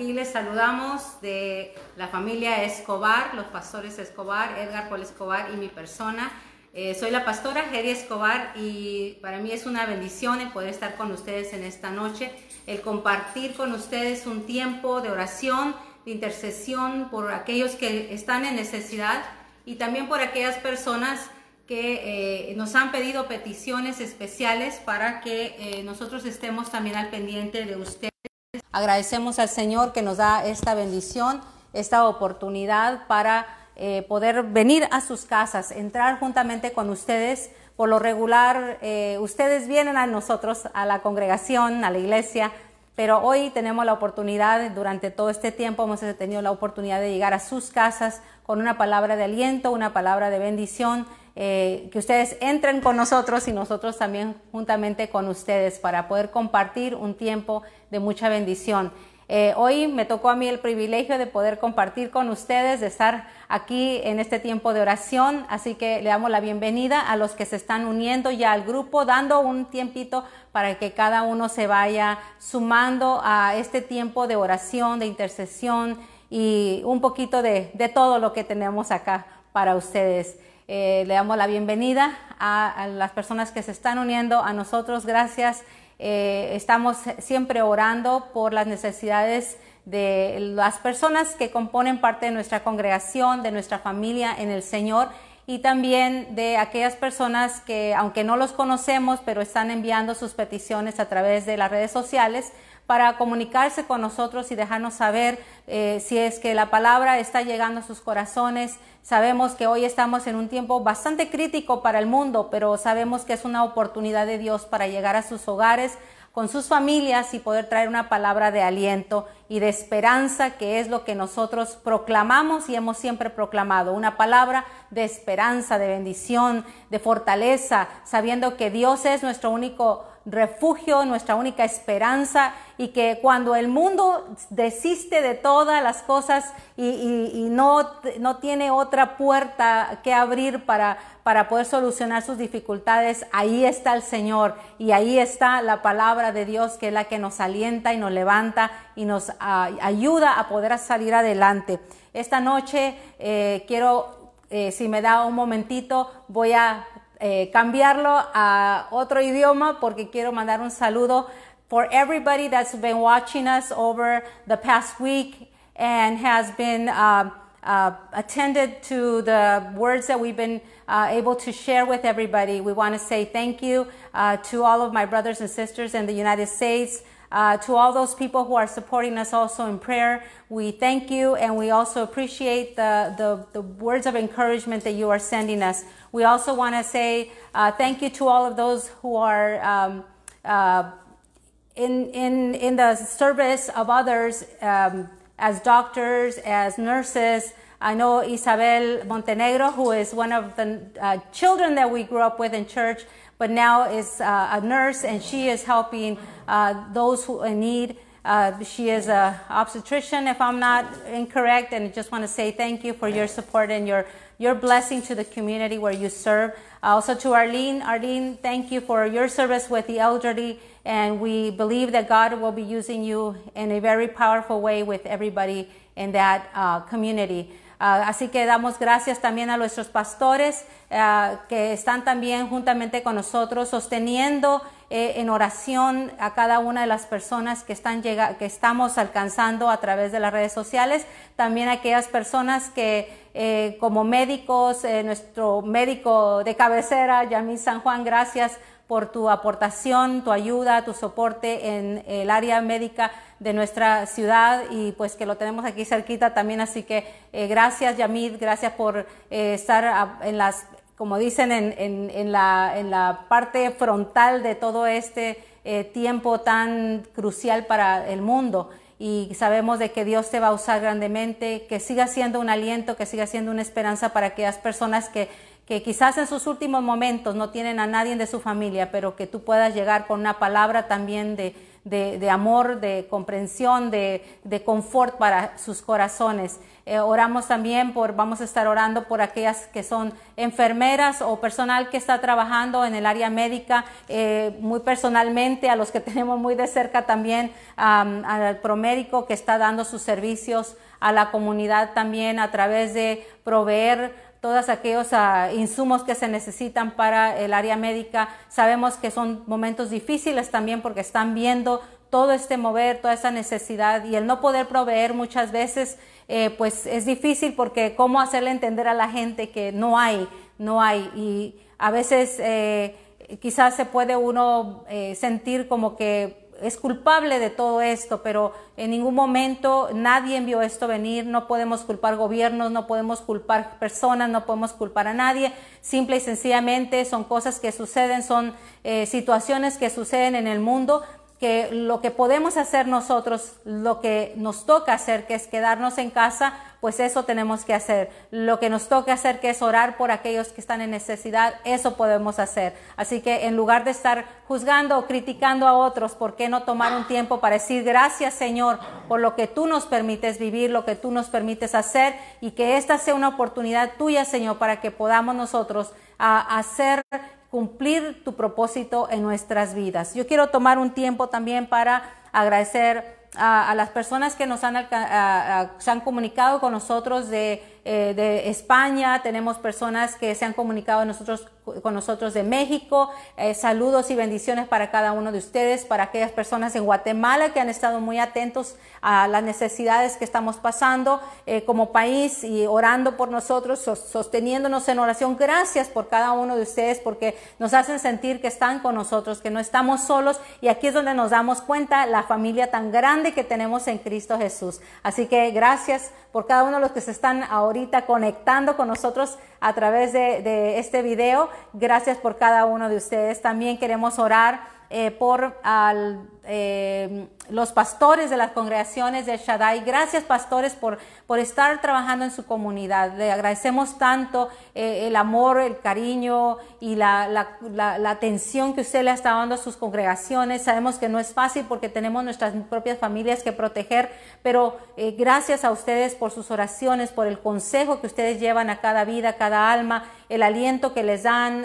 aquí les saludamos de la familia Escobar, los pastores Escobar, Edgar Paul Escobar y mi persona. Eh, soy la pastora Geri Escobar y para mí es una bendición el poder estar con ustedes en esta noche, el compartir con ustedes un tiempo de oración, de intercesión por aquellos que están en necesidad y también por aquellas personas que eh, nos han pedido peticiones especiales para que eh, nosotros estemos también al pendiente de ustedes. Agradecemos al Señor que nos da esta bendición, esta oportunidad para eh, poder venir a sus casas, entrar juntamente con ustedes. Por lo regular, ustedes vienen a nosotros, a la congregación, a la iglesia, pero hoy tenemos la oportunidad, durante todo este tiempo hemos tenido la oportunidad de llegar a sus casas con una palabra de aliento, una palabra de bendición, eh, que ustedes entren con nosotros y nosotros también juntamente con ustedes para poder compartir un tiempo de mucha bendición. Eh, hoy me tocó a mí el privilegio de poder compartir con ustedes, de estar aquí en este tiempo de oración, así que le damos la bienvenida a los que se están uniendo ya al grupo, dando un tiempito para que cada uno se vaya sumando a este tiempo de oración, de intercesión y un poquito de, todo lo que tenemos acá para ustedes. Eh, le damos la bienvenida a, las personas que se están uniendo a nosotros. Gracias. Eh, estamos siempre orando por las necesidades de las personas que componen parte de nuestra congregación, de nuestra familia en el Señor y también de aquellas personas que, aunque no los conocemos, pero están enviando sus peticiones a través de las redes sociales para comunicarse con nosotros y dejarnos saber eh, si es que la palabra está llegando a sus corazones. Sabemos que hoy estamos en un tiempo bastante crítico para el mundo, pero sabemos que es una oportunidad de Dios para llegar a sus hogares, con sus familias y poder traer una palabra de aliento y de esperanza, que es lo que nosotros proclamamos y hemos siempre proclamado, una palabra de esperanza, de bendición, de fortaleza, sabiendo que Dios es nuestro único refugio, nuestra única esperanza y que cuando el mundo desiste de todas las cosas y, no, no, tiene otra puerta que abrir para, para poder solucionar sus dificultades, ahí está el Señor y ahí está la palabra de Dios que es la que nos alienta y nos levanta y nos ah, ayuda a poder salir adelante. Esta noche eh, quiero, eh, si me da un momentito, voy a eh, cambiarlo a otro idioma porque quiero mandar un saludo for everybody that's been watching us over the past week and has been uh, uh, attended to the words that we've been uh, able to share with everybody. We want to say thank you uh, to all of my brothers and sisters in the United States. Uh, to all those people who are supporting us also in prayer, we thank you and we also appreciate the, the, the words of encouragement that you are sending us. We also want to say uh, thank you to all of those who are um, uh, in, in, in the service of others um, as doctors, as nurses. I know Isabel Montenegro, who is one of the uh, children that we grew up with in church, but now is uh, a nurse and she is helping uh, those who in need. Uh, she is an obstetrician, if I'm not incorrect, and I just want to say thank you for your support and your your blessing to the community where you serve. Also to Arlene, Arlene, thank you for your service with the elderly, and we believe that God will be using you in a very powerful way with everybody in that uh, community. Uh, así que damos gracias también a nuestros pastores uh, que están también juntamente con nosotros sosteniendo eh, en oración a cada una de las personas que, están que estamos alcanzando a través de las redes sociales, también a aquellas personas que eh, como médicos, eh, nuestro médico de cabecera, Yamil San Juan, gracias por tu aportación, tu ayuda, tu soporte en el área médica de nuestra ciudad y pues que lo tenemos aquí cerquita también. Así que eh, gracias Yamid, gracias por estar en las, como dicen, en, la, en, la, parte frontal de todo este tiempo tan crucial para el mundo y sabemos de que Dios te va a usar grandemente, que siga siendo un aliento, que siga siendo una esperanza para aquellas personas que, que quizás en sus últimos momentos no tienen a nadie de su familia, pero que tú puedas llegar con una palabra también de, de, amor, de comprensión, de, de, confort para sus corazones. Eh, oramos también por, vamos a estar orando por aquellas que son enfermeras o personal que está trabajando en el área médica, eh, muy personalmente, a los que tenemos muy de cerca también, al promédico que está dando sus servicios a la comunidad también a través de proveer todos aquellos ah, insumos que se necesitan para el área médica. Sabemos que son momentos difíciles también porque están viendo todo este mover, toda esa necesidad y el no poder proveer muchas veces, eh, pues es difícil porque cómo hacerle entender a la gente que no hay, no hay. Y a veces eh, quizás se puede uno eh, sentir como que es culpable de todo esto, pero en ningún momento nadie envió esto venir, no podemos culpar gobiernos, no podemos culpar personas, no podemos culpar a nadie, simple y sencillamente son cosas que suceden, son eh, situaciones que suceden en el mundo, que lo que podemos hacer nosotros, lo que nos toca hacer, que es quedarnos en casa, pues eso tenemos que hacer. Lo que nos toca hacer, que es orar por aquellos que están en necesidad, eso podemos hacer. Así que en lugar de estar juzgando o criticando a otros, ¿por qué no tomar un tiempo para decir gracias Señor por lo que tú nos permites vivir, lo que tú nos permites hacer y que esta sea una oportunidad tuya, Señor, para que podamos nosotros a, hacer cumplir tu propósito en nuestras vidas. Yo quiero tomar un tiempo también para agradecer a, las personas que nos han, se han comunicado con nosotros de, eh, de, España, tenemos personas que se han comunicado nosotros con nosotros de México. Eh, saludos y bendiciones para cada uno de ustedes, para aquellas personas en Guatemala que han estado muy atentos a las necesidades que estamos pasando eh, como país y orando por nosotros, sosteniéndonos en oración. Gracias por cada uno de ustedes porque nos hacen sentir que están con nosotros, que no estamos solos y aquí es donde nos damos cuenta la familia tan grande que tenemos en Cristo Jesús. Así que gracias por cada uno de los que se están ahorita conectando con nosotros a través de, este video. Gracias por cada uno de ustedes. También queremos orar eh, por al eh, los pastores de las congregaciones de Shaddai. Gracias, pastores, por, por estar trabajando en su comunidad. Le agradecemos tanto eh, el amor, el cariño y la, la, atención que usted le está dando a sus congregaciones. Sabemos que no es fácil porque tenemos nuestras propias familias que proteger, pero eh, gracias a ustedes por sus oraciones, por el consejo que ustedes llevan a cada vida, a cada alma, el aliento que les dan.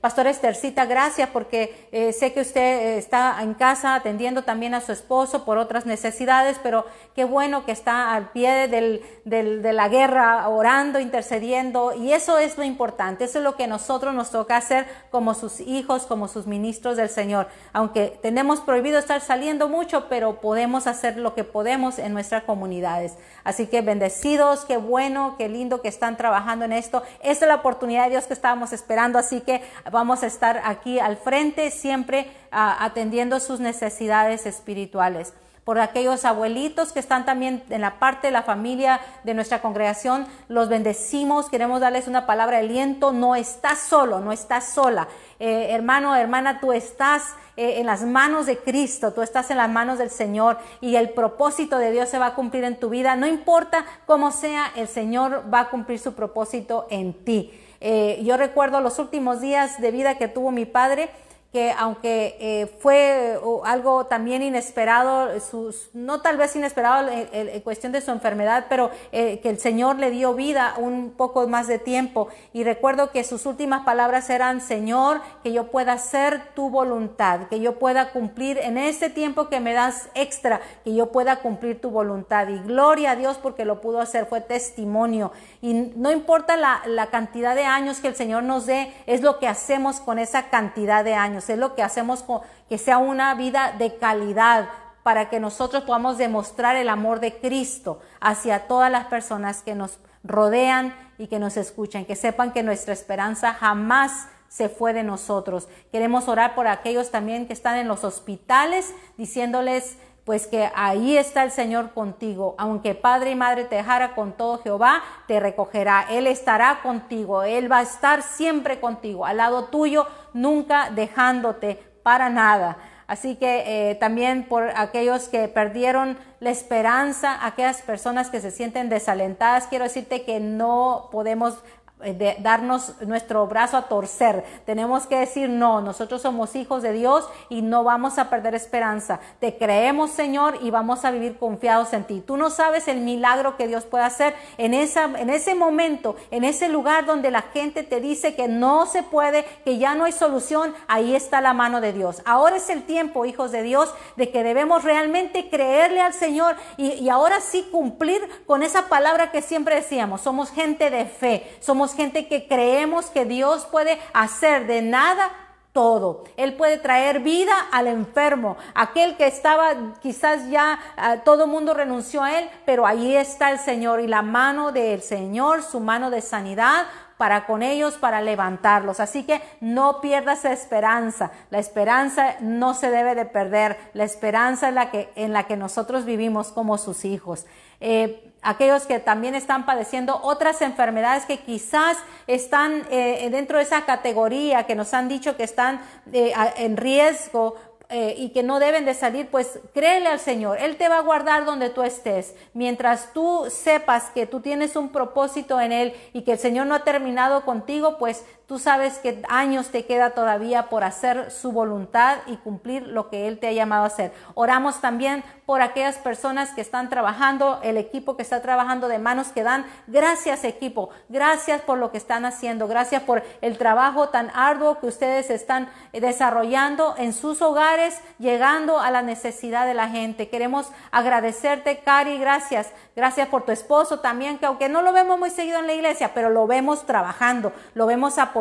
Pastor Estercita, gracias porque sé que usted está en casa atendiendo también a su esposo por otras necesidades, pero qué bueno que está al pie de la guerra orando, intercediendo, y eso es lo importante, eso es lo que nosotros nos toca hacer como sus hijos, como sus ministros del Señor. Aunque tenemos prohibido estar saliendo mucho, pero podemos hacer lo que podemos en nuestras comunidades. Así que bendecidos, qué bueno, qué lindo que están trabajando en esto. Esta es la oportunidad de Dios que estábamos esperando, así que vamos a estar aquí al frente siempre ah, atendiendo sus necesidades espirituales por aquellos abuelitos que están también en la parte de la familia de nuestra congregación. Los bendecimos, queremos darles una palabra de aliento. No estás solo, no estás sola. Eh, hermano, hermana, tú estás eh, en las manos de Cristo, tú estás en las manos del Señor y el propósito de Dios se va a cumplir en tu vida. No importa cómo sea, el Señor va a cumplir su propósito en ti. Eh, yo recuerdo los últimos días de vida que tuvo mi padre que aunque eh, fue algo también inesperado, sus, no tal vez inesperado en, cuestión de su enfermedad, pero eh, que el Señor le dio vida un poco más de tiempo. Y recuerdo que sus últimas palabras eran, Señor, que yo pueda hacer tu voluntad, que yo pueda cumplir en este tiempo que me das extra, que yo pueda cumplir tu voluntad. Y gloria a Dios porque lo pudo hacer, fue testimonio. Y no importa la, la cantidad de años que el Señor nos dé, es lo que hacemos con esa cantidad de años es lo que hacemos con, que sea una vida de calidad para que nosotros podamos demostrar el amor de Cristo hacia todas las personas que nos rodean y que nos escuchan, que sepan que nuestra esperanza jamás se fue de nosotros. Queremos orar por aquellos también que están en los hospitales, diciéndoles pues que ahí está el Señor contigo. Aunque padre y madre te dejara con todo Jehová, te recogerá. Él estará contigo. Él va a estar siempre contigo, al lado tuyo, nunca dejándote para nada. Así que eh, también por aquellos que perdieron la esperanza, aquellas personas que se sienten desalentadas, quiero decirte que no podemos de darnos nuestro brazo a torcer. Tenemos que decir, no, nosotros somos hijos de Dios y no vamos a perder esperanza. Te creemos, Señor, y vamos a vivir confiados en ti. Tú no sabes el milagro que Dios puede hacer en, esa, en ese momento, en ese lugar donde la gente te dice que no se puede, que ya no hay solución. Ahí está la mano de Dios. Ahora es el tiempo, hijos de Dios, de que debemos realmente creerle al Señor y, y ahora sí cumplir con esa palabra que siempre decíamos. Somos gente de fe. Somos gente que creemos que Dios puede hacer de nada todo. Él puede traer vida al enfermo, aquel que estaba quizás ya ah, todo el mundo renunció a él, pero ahí está el Señor y la mano del Señor, su mano de sanidad para con ellos, para levantarlos. Así que no pierdas esperanza. La esperanza no se debe de perder. La esperanza es la que, en la que nosotros vivimos como sus hijos. Eh, aquellos que también están padeciendo otras enfermedades que quizás están eh, dentro de esa categoría, que nos han dicho que están eh, en riesgo eh, y que no deben de salir, pues créele al Señor. Él te va a guardar donde tú estés. Mientras tú sepas que tú tienes un propósito en Él y que el Señor no ha terminado contigo, pues Tú sabes que años te queda todavía por hacer su voluntad y cumplir lo que Él te ha llamado a hacer. Oramos también por aquellas personas que están trabajando, el equipo que está trabajando de manos que dan. Gracias equipo, gracias por lo que están haciendo, gracias por el trabajo tan arduo que ustedes están desarrollando en sus hogares, llegando a la necesidad de la gente. Queremos agradecerte, Cari, gracias. Gracias por tu esposo también, que aunque no lo vemos muy seguido en la iglesia, pero lo vemos trabajando, lo vemos apoyando.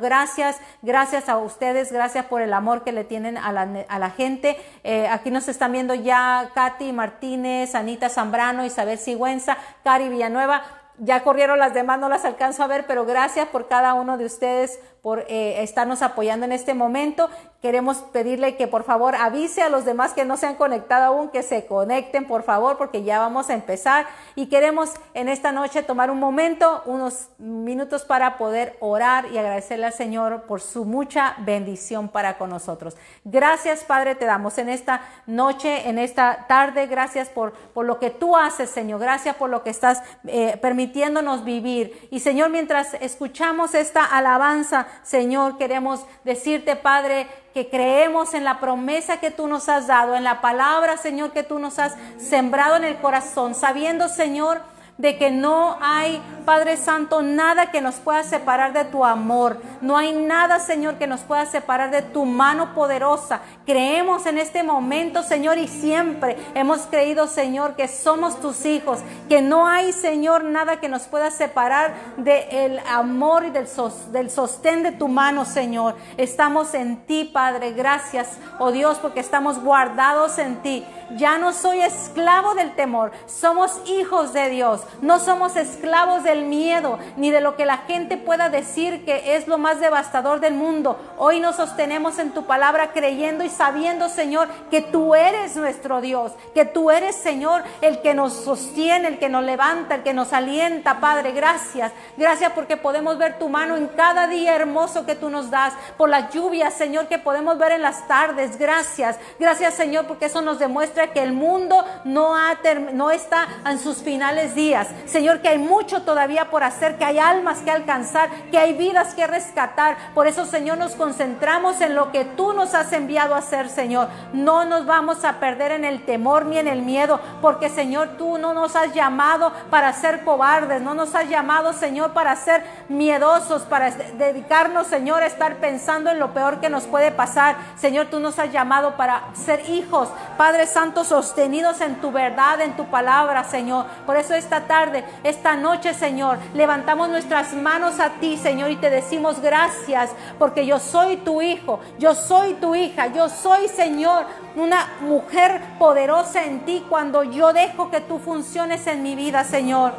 Gracias, gracias a ustedes, gracias por el amor que le tienen a la, gente. Eh, aquí nos están viendo ya Katy Martínez, Anita Zambrano, Isabel Sigüenza, Cari Villanueva. Ya corrieron las demás, no las alcanzo a ver, pero gracias por cada uno de ustedes por eh, estarnos apoyando en este momento. Queremos pedirle que por favor avise a los demás que no se han conectado aún, que se conecten por favor, porque ya vamos a empezar. Y queremos en esta noche tomar un momento, unos minutos para poder orar y agradecerle al Señor por su mucha bendición para con nosotros. Gracias Padre, te damos en esta noche, en esta tarde. Gracias por, por lo que tú haces, Señor. Gracias por lo que estás eh, permitiéndonos vivir. Y Señor, mientras escuchamos esta alabanza, Señor, queremos decirte, Padre, que creemos en la promesa que tú nos has dado, en la palabra, Señor, que tú nos has sembrado en el corazón, sabiendo, Señor, de que no hay, Padre Santo, nada que nos pueda separar de tu amor. No hay nada, Señor, que nos pueda separar de tu mano poderosa. Creemos en este momento, Señor, y siempre hemos creído, Señor, que somos tus hijos, que no hay, Señor, nada que nos pueda separar del amor y del, del sostén de tu mano, Señor. Estamos en ti, Padre. Gracias, oh Dios, porque estamos guardados en ti. Ya no soy esclavo del temor, somos hijos de Dios. No somos esclavos del miedo ni de lo que la gente pueda decir que es lo más devastador del mundo. Hoy nos sostenemos en tu palabra creyendo y sabiendo, Señor, que tú eres nuestro Dios, que tú eres, Señor, el que nos sostiene, el que nos levanta, el que nos alienta, Padre. Gracias. Gracias porque podemos ver tu mano en cada día hermoso que tú nos das, por las lluvias, Señor, que podemos ver en las tardes. Gracias. Gracias, Señor, porque eso nos demuestra que el mundo no, ha no está en sus finales días Señor, que hay mucho todavía por hacer, que hay almas que alcanzar, que hay vidas que rescatar. Por eso, Señor, nos concentramos en lo que tú nos has enviado a hacer, Señor. No nos vamos a perder en el temor ni en el miedo, porque, Señor, tú no nos has llamado para ser cobardes, no nos has llamado, Señor, para ser miedosos, para dedicarnos, Señor, a estar pensando en lo peor que nos puede pasar. Señor, tú nos has llamado para ser hijos, Padre Santo, sostenidos en tu verdad, en tu palabra, Señor. Por eso esta tarde, esta noche, Señor. Levantamos nuestras manos a ti, Señor, y te decimos gracias, porque yo soy tu hijo, yo soy tu hija, yo soy, Señor, una mujer poderosa en ti cuando yo dejo que tú funciones en mi vida, Señor.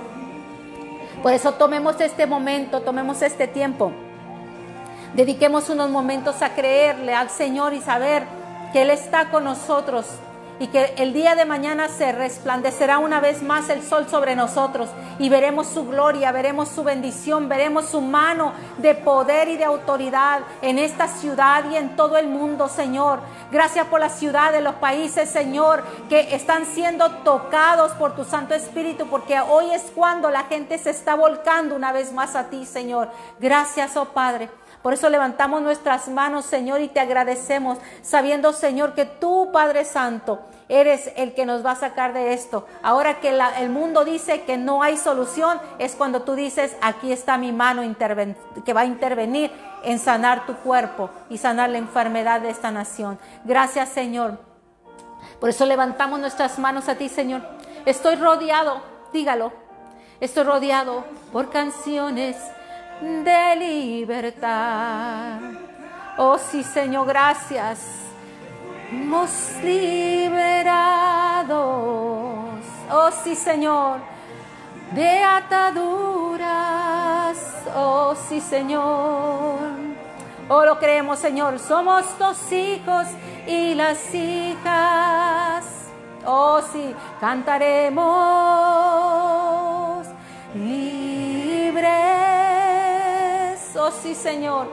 Por eso tomemos este momento, tomemos este tiempo. Dediquemos unos momentos a creerle al Señor y saber que Él está con nosotros y que el día de mañana se resplandecerá una vez más el sol sobre nosotros y veremos su gloria, veremos su bendición, veremos su mano de poder y de autoridad en esta ciudad y en todo el mundo, Señor. Gracias por la ciudad de los países, Señor, que están siendo tocados por tu Santo Espíritu, porque hoy es cuando la gente se está volcando una vez más a ti, Señor. Gracias, oh Padre. Por eso levantamos nuestras manos, Señor, y te agradecemos, sabiendo, Señor, que tú, Padre Santo, eres el que nos va a sacar de esto. Ahora que el mundo dice que no hay solución, es cuando tú dices, aquí está mi mano que va a intervenir en sanar tu cuerpo y sanar la enfermedad de esta nación. Gracias, Señor. Por eso levantamos nuestras manos a ti, Señor. Estoy rodeado, dígalo, estoy rodeado por canciones de libertad. Oh sí, Señor, gracias hemos liberados, oh sí Señor, de ataduras, oh sí Señor. Oh lo creemos Señor, somos tus hijos y las hijas. Oh sí, cantaremos libres. Oh sí Señor.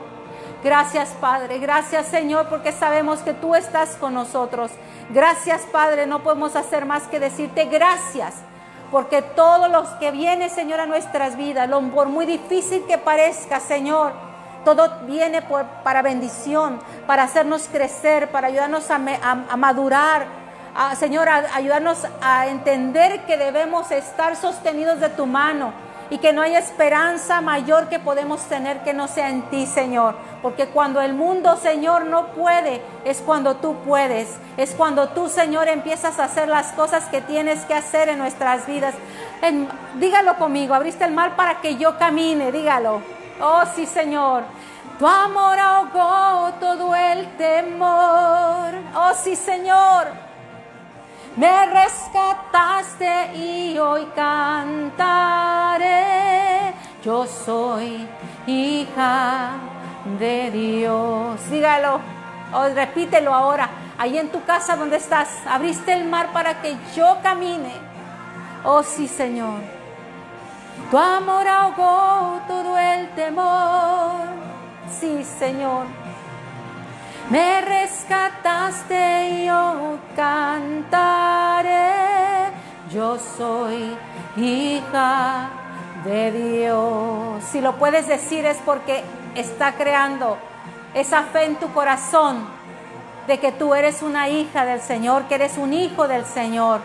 Gracias Padre, gracias Señor porque sabemos que tú estás con nosotros. Gracias Padre, no podemos hacer más que decirte gracias porque todo lo que viene Señor a nuestras vidas, por muy difícil que parezca Señor, todo viene para bendición, para hacernos crecer, para ayudarnos a, madurar, Señor, a ayudarnos a entender que debemos estar sostenidos de tu mano y que no hay esperanza mayor que podemos tener que no sea en ti, Señor. Porque cuando el mundo, Señor, no puede, es cuando tú puedes. Es cuando tú, Señor, empiezas a hacer las cosas que tienes que hacer en nuestras vidas. dígalo conmigo, abriste el mal para que yo camine, dígalo. Oh, sí, Señor. Tu amor ahogó todo el temor. Oh, sí, Señor me rescataste y hoy cantaré. Yo soy hija de Dios. Dígalo, repítelo ahora. Ahí en tu casa donde estás, abriste el mar para que yo camine. Oh sí, Señor. Tu amor ahogó todo el temor. Sí, Señor me rescataste yo cantaré, yo soy hija de Dios. Si lo puedes decir es porque está creando esa fe en tu corazón de que tú eres una hija del Señor, que eres un hijo del Señor,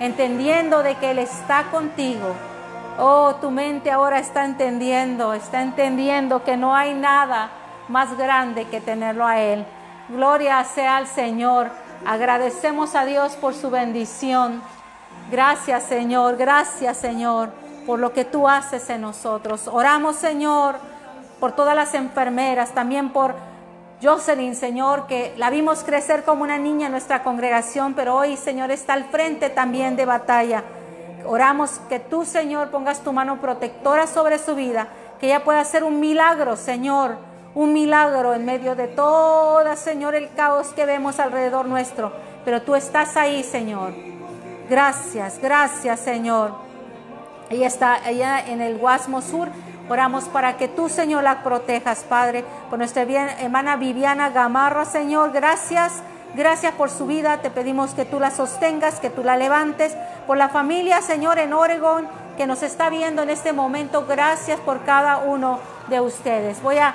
entendiendo de que Él está contigo. Oh, tu mente ahora está entendiendo, está entendiendo que no hay nada más grande que tenerlo a Él. Gloria sea al Señor. Agradecemos a Dios por su bendición. Gracias Señor, gracias Señor por lo que tú haces en nosotros. Oramos Señor por todas las enfermeras, también por Jocelyn, Señor, que la vimos crecer como una niña en nuestra congregación, pero hoy, Señor, está al frente también de batalla. Oramos que tú, Señor, pongas tu mano protectora sobre su vida, que ella pueda hacer un milagro, Señor, un milagro en medio de toda, Señor, el caos que vemos alrededor nuestro. Pero tú estás ahí, Señor. Gracias, gracias, Señor. Ella está allá en el Guasmo Sur. Oramos para que tú, Señor, la protejas, Padre. Por nuestra hermana Viviana Gamarra, Señor, gracias. Gracias por su vida. Te pedimos que tú la sostengas, que tú la levantes. Por la familia, Señor, en Oregón, que nos está viendo en este momento. Gracias por cada uno de ustedes. Voy a,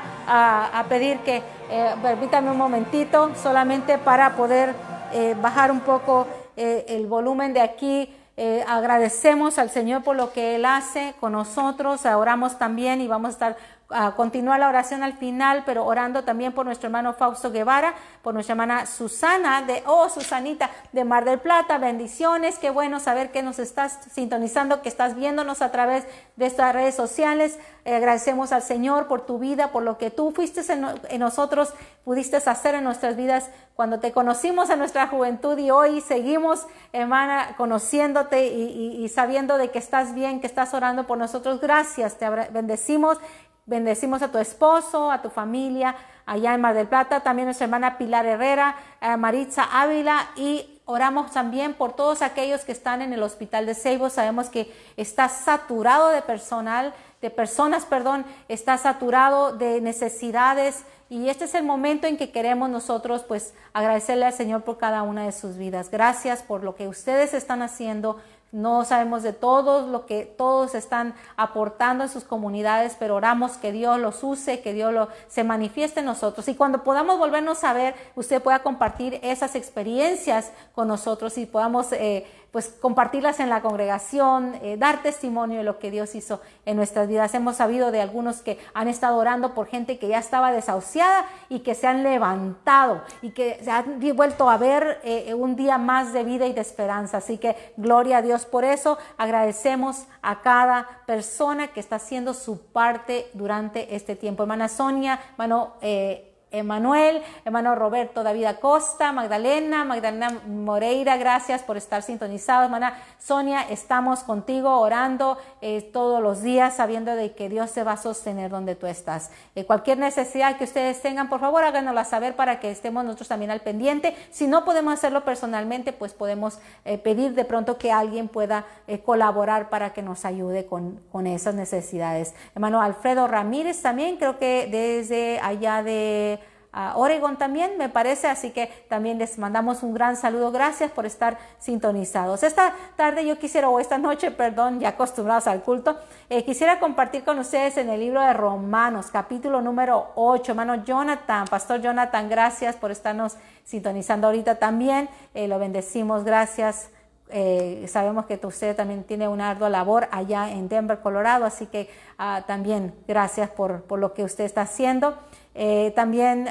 pedir que eh, permítanme un momentito solamente para poder eh, bajar un poco eh, el volumen de aquí. Eh, agradecemos al Señor por lo que Él hace con nosotros. Oramos también y vamos a estar a continuar la oración al final, pero orando también por nuestro hermano Fausto Guevara, por nuestra hermana Susana de, oh Susanita de Mar del Plata, bendiciones, qué bueno saber que nos estás sintonizando, que estás viéndonos a través de estas redes sociales. Eh, agradecemos al Señor por tu vida, por lo que tú fuiste en, nosotros, pudiste hacer en nuestras vidas cuando te conocimos en nuestra juventud y hoy seguimos, hermana, conociéndote y, y sabiendo de que estás bien, que estás orando por nosotros. Gracias, te bendecimos Bendecimos a tu esposo, a tu familia allá en Mar del Plata, también nuestra hermana Pilar Herrera, Maritza Ávila y oramos también por todos aquellos que están en el hospital de Seibo. Sabemos que está saturado de personal, de personas, perdón, está saturado de necesidades y este es el momento en que queremos nosotros pues agradecerle al Señor por cada una de sus vidas. Gracias por lo que ustedes están haciendo no sabemos de todos lo que todos están aportando en sus comunidades, pero oramos que Dios los use, que Dios lo, se manifieste en nosotros. Y cuando podamos volvernos a ver, usted pueda compartir esas experiencias con nosotros y podamos eh, pues compartirlas en la congregación, eh, dar testimonio de lo que Dios hizo en nuestras vidas. Hemos sabido de algunos que han estado orando por gente que ya estaba desahuciada y que se han levantado y que se han vuelto a ver eh, un día más de vida y de esperanza. Así que gloria a Dios por eso. Agradecemos a cada persona que está haciendo su parte durante este tiempo. Hermana Sonia, hermano... Eh, Emanuel, hermano Roberto David Acosta, Magdalena, Magdalena Moreira, gracias por estar sintonizados, hermana Sonia, estamos contigo orando eh, todos los días sabiendo de que Dios se va a sostener donde tú estás. Eh, cualquier necesidad que ustedes tengan, por favor háganosla saber para que estemos nosotros también al pendiente. Si no podemos hacerlo personalmente, pues podemos eh, pedir de pronto que alguien pueda colaborar para que nos ayude con, con esas necesidades. Hermano Alfredo Ramírez también, creo que desde allá de a Oregon también, me parece, así que también les mandamos un gran saludo. Gracias por estar sintonizados. Esta tarde yo quisiera, o esta noche, perdón, ya acostumbrados al culto, eh, quisiera compartir con ustedes en el libro de Romanos, capítulo número 8. Hermano Jonathan, Pastor Jonathan, gracias por estarnos sintonizando ahorita también. Eh, lo bendecimos, gracias. Eh, sabemos que usted también tiene una ardua labor allá en Denver, Colorado, así que ah, también gracias por, por, lo que usted está haciendo. Eh, también,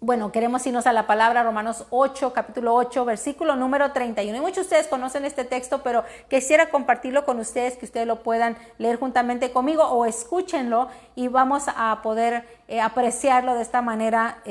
bueno, queremos irnos a la palabra Romanos 8, capítulo 8, versículo número 31. Y muchos de ustedes conocen este texto, pero quisiera compartirlo con ustedes, que ustedes lo puedan leer juntamente conmigo o escúchenlo y vamos a poder eh, apreciarlo de esta manera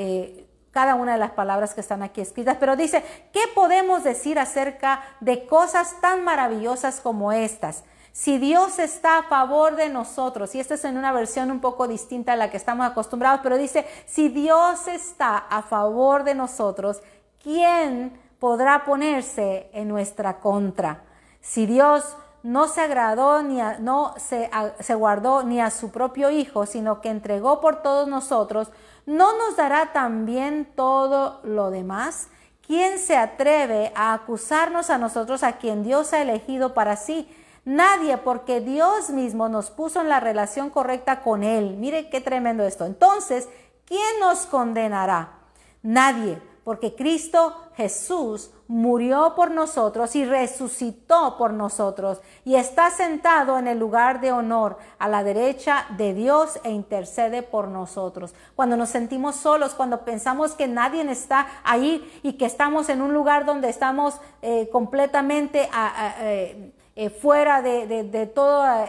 cada una de las palabras que están aquí escritas, pero dice, ¿qué podemos decir acerca de cosas tan maravillosas como estas? Si Dios está a favor de nosotros, y esta es en una versión un poco distinta a la que estamos acostumbrados, pero dice, si Dios está a favor de nosotros, ¿quién podrá ponerse en nuestra contra? Si Dios no se agradó ni no se, se guardó ni a su propio Hijo, sino que entregó por todos nosotros, ¿no nos dará también todo lo demás? ¿Quién se atreve a acusarnos a nosotros a quien Dios ha elegido para sí? Nadie, porque Dios mismo nos puso en la relación correcta con Él. Mire qué tremendo esto. Entonces, ¿quién nos condenará? Nadie, porque Cristo Jesús murió por nosotros y resucitó por nosotros y está sentado en el lugar de honor a la derecha de Dios e intercede por nosotros. Cuando nos sentimos solos, cuando pensamos que nadie está ahí y que estamos en un lugar donde estamos eh, completamente eh, eh, fuera de, de, de toda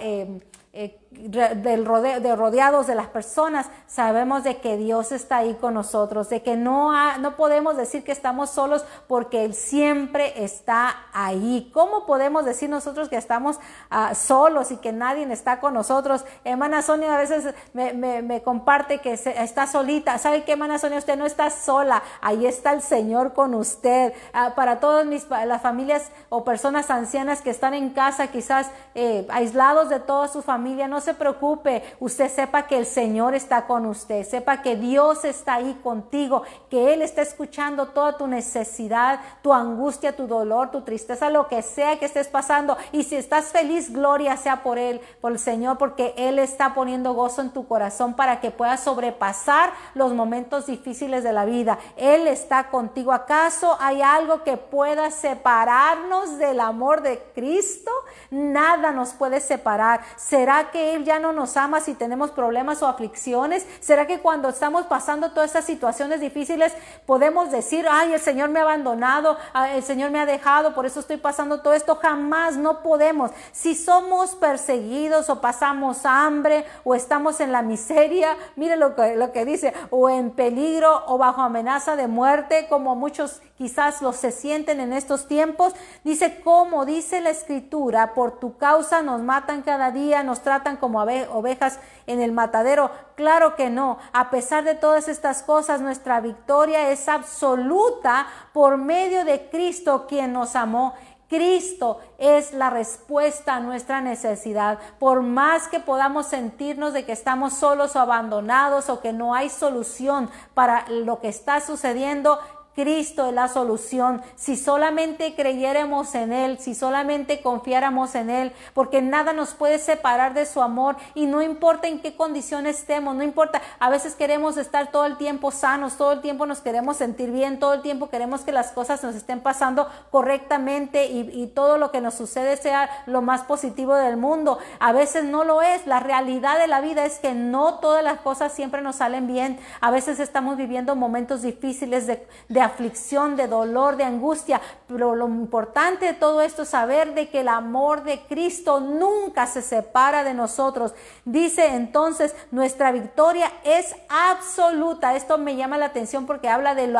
del de rodeados de las personas, sabemos de que Dios está ahí con nosotros, de que no, no podemos decir que estamos solos porque Él siempre está ahí. ¿Cómo podemos decir nosotros que estamos ah, solos y que nadie está con nosotros? Hermana Sonia a veces me, comparte que está solita. ¿Sabe qué, hermana Sonia? Usted no está sola, ahí está el Señor con usted. Ah, para todas mis, las familias o personas ancianas que están en casa, quizás eh, aislados de toda su familia, no se preocupe, usted sepa que el Señor está con usted, sepa que Dios está ahí contigo, que Él está escuchando toda tu necesidad, tu angustia, tu dolor, tu tristeza, lo que sea que estés pasando. Y si estás feliz, gloria sea por Él, por el Señor, porque Él está poniendo gozo en tu corazón para que puedas sobrepasar los momentos difíciles de la vida. Él está contigo. ¿Acaso hay algo que pueda separarnos del amor de Cristo? Nada nos puede separar. ¿Será que Él ya no nos ama si tenemos problemas o aflicciones? ¿Será que cuando estamos pasando todas estas situaciones difíciles podemos decir, ay, el Señor me ha abandonado, el Señor me ha dejado, por eso estoy pasando todo esto? Jamás no podemos. Si somos perseguidos o pasamos hambre o estamos en la miseria, mire lo que, lo que dice, o en peligro o bajo amenaza de muerte, como muchos quizás los se sienten en estos tiempos, dice, como dice la escritura, por tu causa nos matan cada día, nos tratan como ovejas en el matadero. Claro que no. A pesar de todas estas cosas, nuestra victoria es absoluta por medio de Cristo quien nos amó. Cristo es la respuesta a nuestra necesidad. Por más que podamos sentirnos de que estamos solos o abandonados o que no hay solución para lo que está sucediendo, Cristo es la solución. Si solamente creyéramos en Él, si solamente confiáramos en Él, porque nada nos puede separar de su amor y no importa en qué condición estemos, no importa, a veces queremos estar todo el tiempo sanos, todo el tiempo nos queremos sentir bien, todo el tiempo queremos que las cosas nos estén pasando correctamente y, todo lo que nos sucede sea lo más positivo del mundo. A veces no lo es, la realidad de la vida es que no todas las cosas siempre nos salen bien. A veces estamos viviendo momentos difíciles de, de aflicción, de dolor, de angustia. Pero lo importante de todo esto es saber de que el amor de Cristo nunca se separa de nosotros. Dice entonces, nuestra victoria es absoluta. Esto me llama la atención porque habla de lo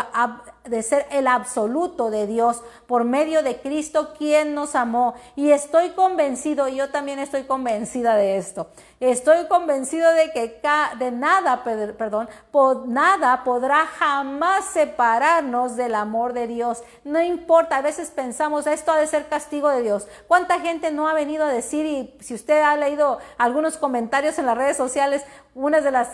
de ser el absoluto de Dios por medio de Cristo quien nos amó. Y estoy convencido, y yo también estoy convencida de esto. Estoy convencido de que de nada, perdón, nada podrá jamás separarnos del amor de Dios. No importa, a veces pensamos, esto ha de ser castigo de Dios. ¿Cuánta gente no ha venido a decir, y si usted ha leído algunos comentarios en las redes sociales, una de las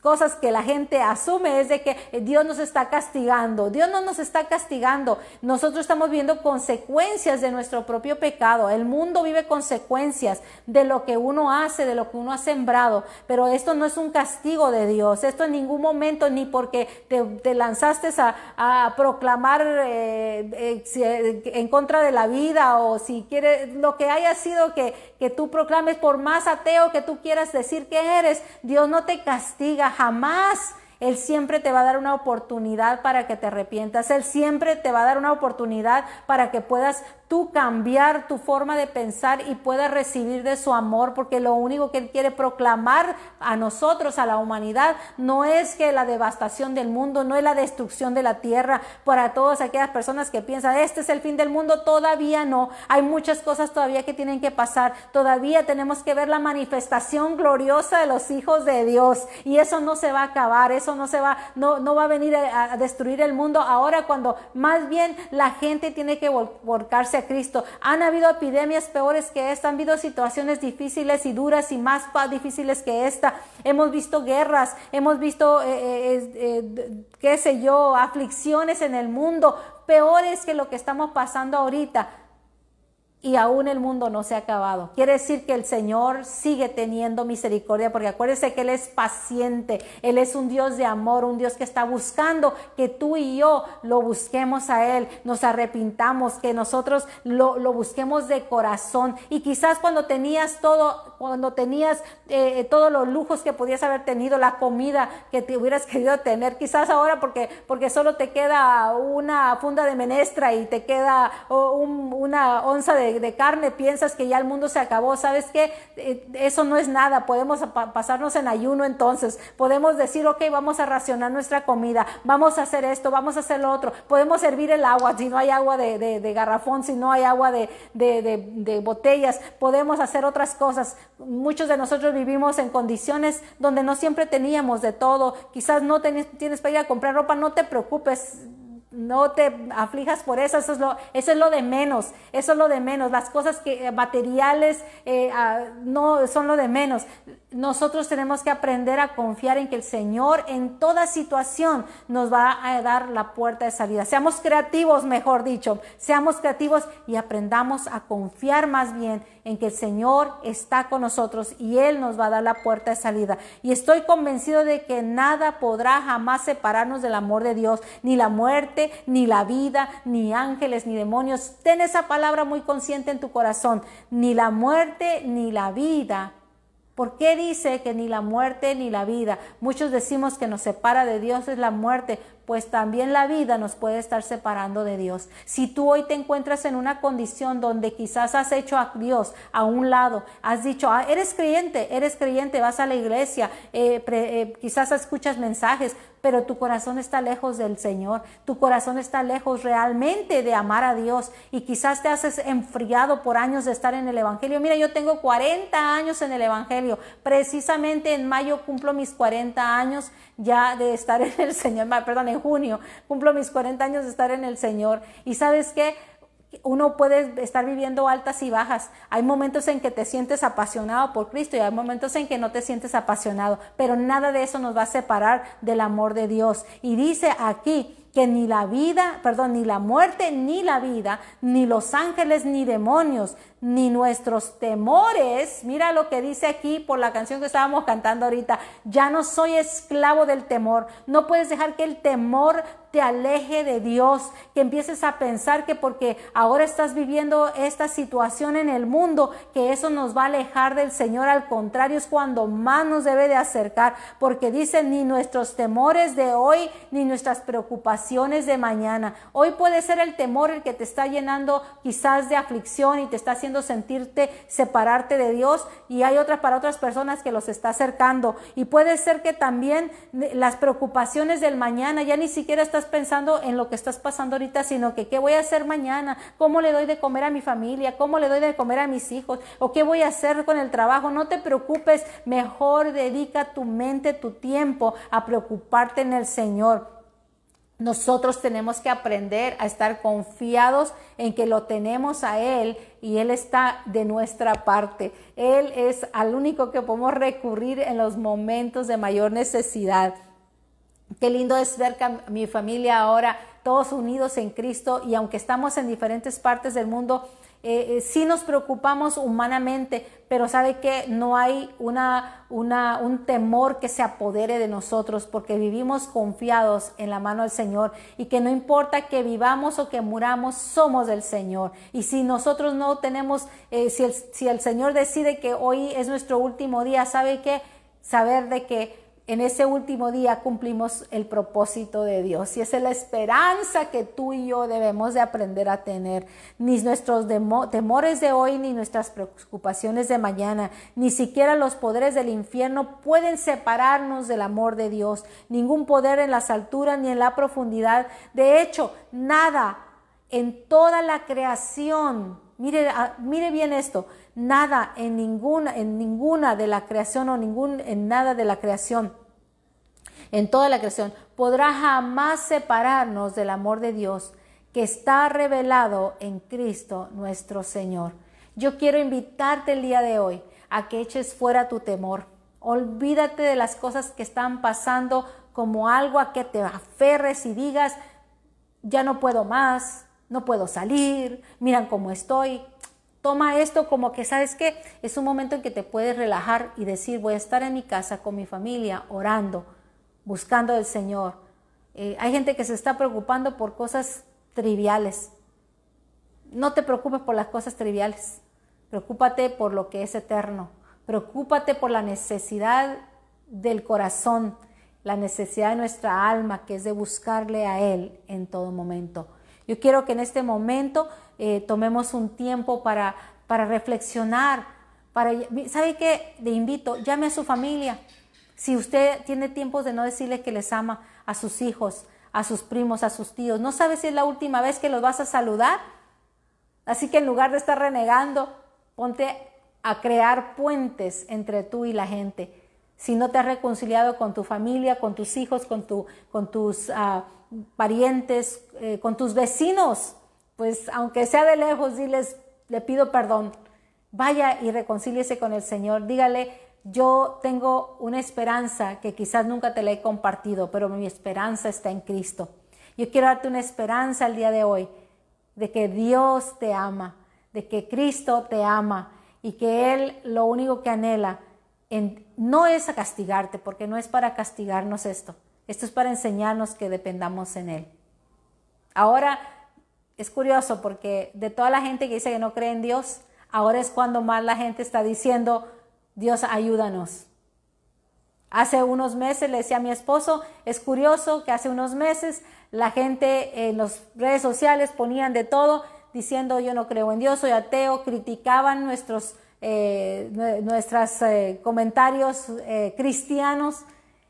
cosas que la gente asume es de que Dios nos está castigando. Dios no nos está castigando. Nosotros estamos viendo consecuencias de nuestro propio pecado. El mundo vive consecuencias de lo que uno hace, de lo que uno ha sembrado. Pero esto no es un castigo de Dios. Esto en ningún momento, ni porque te, lanzaste a, proclamar eh, eh, en contra de la vida o si quieres, lo que haya sido que, que tú proclames, por más ateo que tú quieras decir que eres, Dios no te castiga jamás. Él siempre te va a dar una oportunidad para que te arrepientas. Él siempre te va a dar una oportunidad para que puedas tú cambiar tu forma de pensar y puedas recibir de su amor, porque lo único que Él quiere proclamar a nosotros, a la humanidad, no es que la devastación del mundo, no es la destrucción de la tierra, para todas aquellas personas que piensan, este es el fin del mundo, todavía no, hay muchas cosas todavía que tienen que pasar, todavía tenemos que ver la manifestación gloriosa de los hijos de Dios, y eso no se va a acabar, eso no se va, no, no va a venir a, a destruir el mundo. Ahora cuando más bien la gente tiene que volcarse a Cristo. Han habido epidemias peores que esta, han habido situaciones difíciles y duras y más difíciles que esta. Hemos visto guerras, hemos visto, eh, eh, eh, qué sé yo, aflicciones en el mundo, peores que lo que estamos pasando ahorita y aún el mundo no se ha acabado. Quiere decir que el Señor sigue teniendo misericordia, porque acuérdese que Él es paciente, Él es un Dios de amor, un Dios que está buscando que tú y yo lo busquemos a Él, nos arrepintamos, que nosotros lo, lo busquemos de corazón. Y quizás cuando tenías todo, cuando tenías eh, todos los lujos que podías haber tenido, la comida que te hubieras querido tener, quizás ahora porque, porque solo te queda una funda de menestra y te queda una onza de de, carne piensas que ya el mundo se acabó, ¿sabes qué? Eh, eso no es nada, podemos pasarnos en ayuno entonces, podemos decir, ok, vamos a racionar nuestra comida, vamos a hacer esto, vamos a hacer lo otro, podemos servir el agua, si no hay agua de, garrafón, si no hay agua de, botellas, podemos hacer otras cosas. Muchos de nosotros vivimos en condiciones donde no siempre teníamos de todo, quizás no tienes para ir a comprar ropa, no te preocupes no te aflijas por eso, eso es lo, eso es lo de menos, eso es lo de menos. Las cosas que, eh, materiales eh, ah, no son lo de menos. Nosotros tenemos que aprender a confiar en que el Señor en toda situación nos va a dar la puerta de salida. Seamos creativos, mejor dicho, seamos creativos y aprendamos a confiar más bien en que el Señor está con nosotros y Él nos va a dar la puerta de salida. Y estoy convencido de que nada podrá jamás separarnos del amor de Dios, ni la muerte, ni la vida, ni ángeles, ni demonios. Ten esa palabra muy consciente en tu corazón. Ni la muerte, ni la vida ¿Por qué dice que ni la muerte ni la vida? Muchos decimos que nos separa de Dios es la muerte, pues también la vida nos puede estar separando de Dios. Si tú hoy te encuentras en una condición donde quizás has hecho a Dios a un lado, has dicho, ah, eres creyente, eres creyente, vas a la iglesia, eh, eh, quizás escuchas mensajes, pero tu corazón está lejos del Señor, tu corazón está lejos realmente de amar a Dios y quizás te has enfriado por años de estar en el Evangelio. Mira, yo tengo 40 años en el Evangelio, precisamente en mayo cumplo mis 40 años ya de estar en el Señor, perdón, en junio cumplo mis 40 años de estar en el Señor. Y sabes qué? Uno puede estar viviendo altas y bajas. Hay momentos en que te sientes apasionado por Cristo y hay momentos en que no te sientes apasionado, pero nada de eso nos va a separar del amor de Dios. Y dice aquí que ni la vida, perdón, ni la muerte, ni la vida, ni los ángeles, ni demonios, ni nuestros temores, mira lo que dice aquí por la canción que estábamos cantando ahorita, ya no soy esclavo del temor, no puedes dejar que el temor te aleje de Dios, que empieces a pensar que porque ahora estás viviendo esta situación en el mundo, que eso nos va a alejar del Señor, al contrario es cuando más nos debe de acercar, porque dice ni nuestros temores de hoy, ni nuestras preocupaciones de mañana. Hoy puede ser el temor el que te está llenando quizás de aflicción y te está haciendo sentirte separarte de Dios y hay otras para otras personas que los está acercando. Y puede ser que también las preocupaciones del mañana ya ni siquiera estás pensando en lo que estás pasando ahorita, sino que qué voy a hacer mañana, cómo le doy de comer a mi familia, cómo le doy de comer a mis hijos o qué voy a hacer con el trabajo. No te preocupes, mejor dedica tu mente, tu tiempo a preocuparte en el Señor. Nosotros tenemos que aprender a estar confiados en que lo tenemos a Él y Él está de nuestra parte. Él es al único que podemos recurrir en los momentos de mayor necesidad. Qué lindo es ver que mi familia ahora todos unidos en Cristo y aunque estamos en diferentes partes del mundo, eh, eh, sí nos preocupamos humanamente, pero sabe que no hay una, una, un temor que se apodere de nosotros porque vivimos confiados en la mano del Señor y que no importa que vivamos o que muramos, somos del Señor. Y si nosotros no tenemos, eh, si, el, si el Señor decide que hoy es nuestro último día, ¿sabe qué? Saber de que en ese último día cumplimos el propósito de Dios y es la esperanza que tú y yo debemos de aprender a tener. Ni nuestros temores de hoy, ni nuestras preocupaciones de mañana, ni siquiera los poderes del infierno pueden separarnos del amor de Dios. Ningún poder en las alturas ni en la profundidad. De hecho, nada en toda la creación, mire, ah, mire bien esto, nada en ninguna, en ninguna de la creación o ningún, en nada de la creación, en toda la creación, podrá jamás separarnos del amor de Dios que está revelado en Cristo nuestro Señor. Yo quiero invitarte el día de hoy a que eches fuera tu temor. Olvídate de las cosas que están pasando como algo a que te aferres y digas, ya no puedo más, no puedo salir, miran cómo estoy, Toma esto como que, ¿sabes qué? Es un momento en que te puedes relajar y decir, voy a estar en mi casa con mi familia, orando, buscando al Señor. Eh, hay gente que se está preocupando por cosas triviales. No te preocupes por las cosas triviales. Preocúpate por lo que es eterno. Preocúpate por la necesidad del corazón, la necesidad de nuestra alma, que es de buscarle a Él en todo momento. Yo quiero que en este momento eh, tomemos un tiempo para, para reflexionar. ¿Sabe qué? Le invito, llame a su familia. Si usted tiene tiempos de no decirle que les ama a sus hijos, a sus primos, a sus tíos, no sabe si es la última vez que los vas a saludar. Así que en lugar de estar renegando, ponte a crear puentes entre tú y la gente. Si no te has reconciliado con tu familia, con tus hijos, con, tu, con tus ah, parientes, eh, con tus vecinos, pues aunque sea de lejos, diles, le pido perdón. Vaya y reconcíliese con el Señor. Dígale, yo tengo una esperanza que quizás nunca te la he compartido, pero mi esperanza está en Cristo. Yo quiero darte una esperanza el día de hoy de que Dios te ama, de que Cristo te ama y que Él lo único que anhela no es a castigarte, porque no es para castigarnos esto. Esto es para enseñarnos que dependamos en Él. Ahora, es curioso porque de toda la gente que dice que no cree en Dios, ahora es cuando más la gente está diciendo, Dios ayúdanos. Hace unos meses le decía a mi esposo, es curioso que hace unos meses la gente en las redes sociales ponían de todo diciendo yo no creo en Dios, soy ateo, criticaban nuestros eh, eh comentarios eh, cristianos.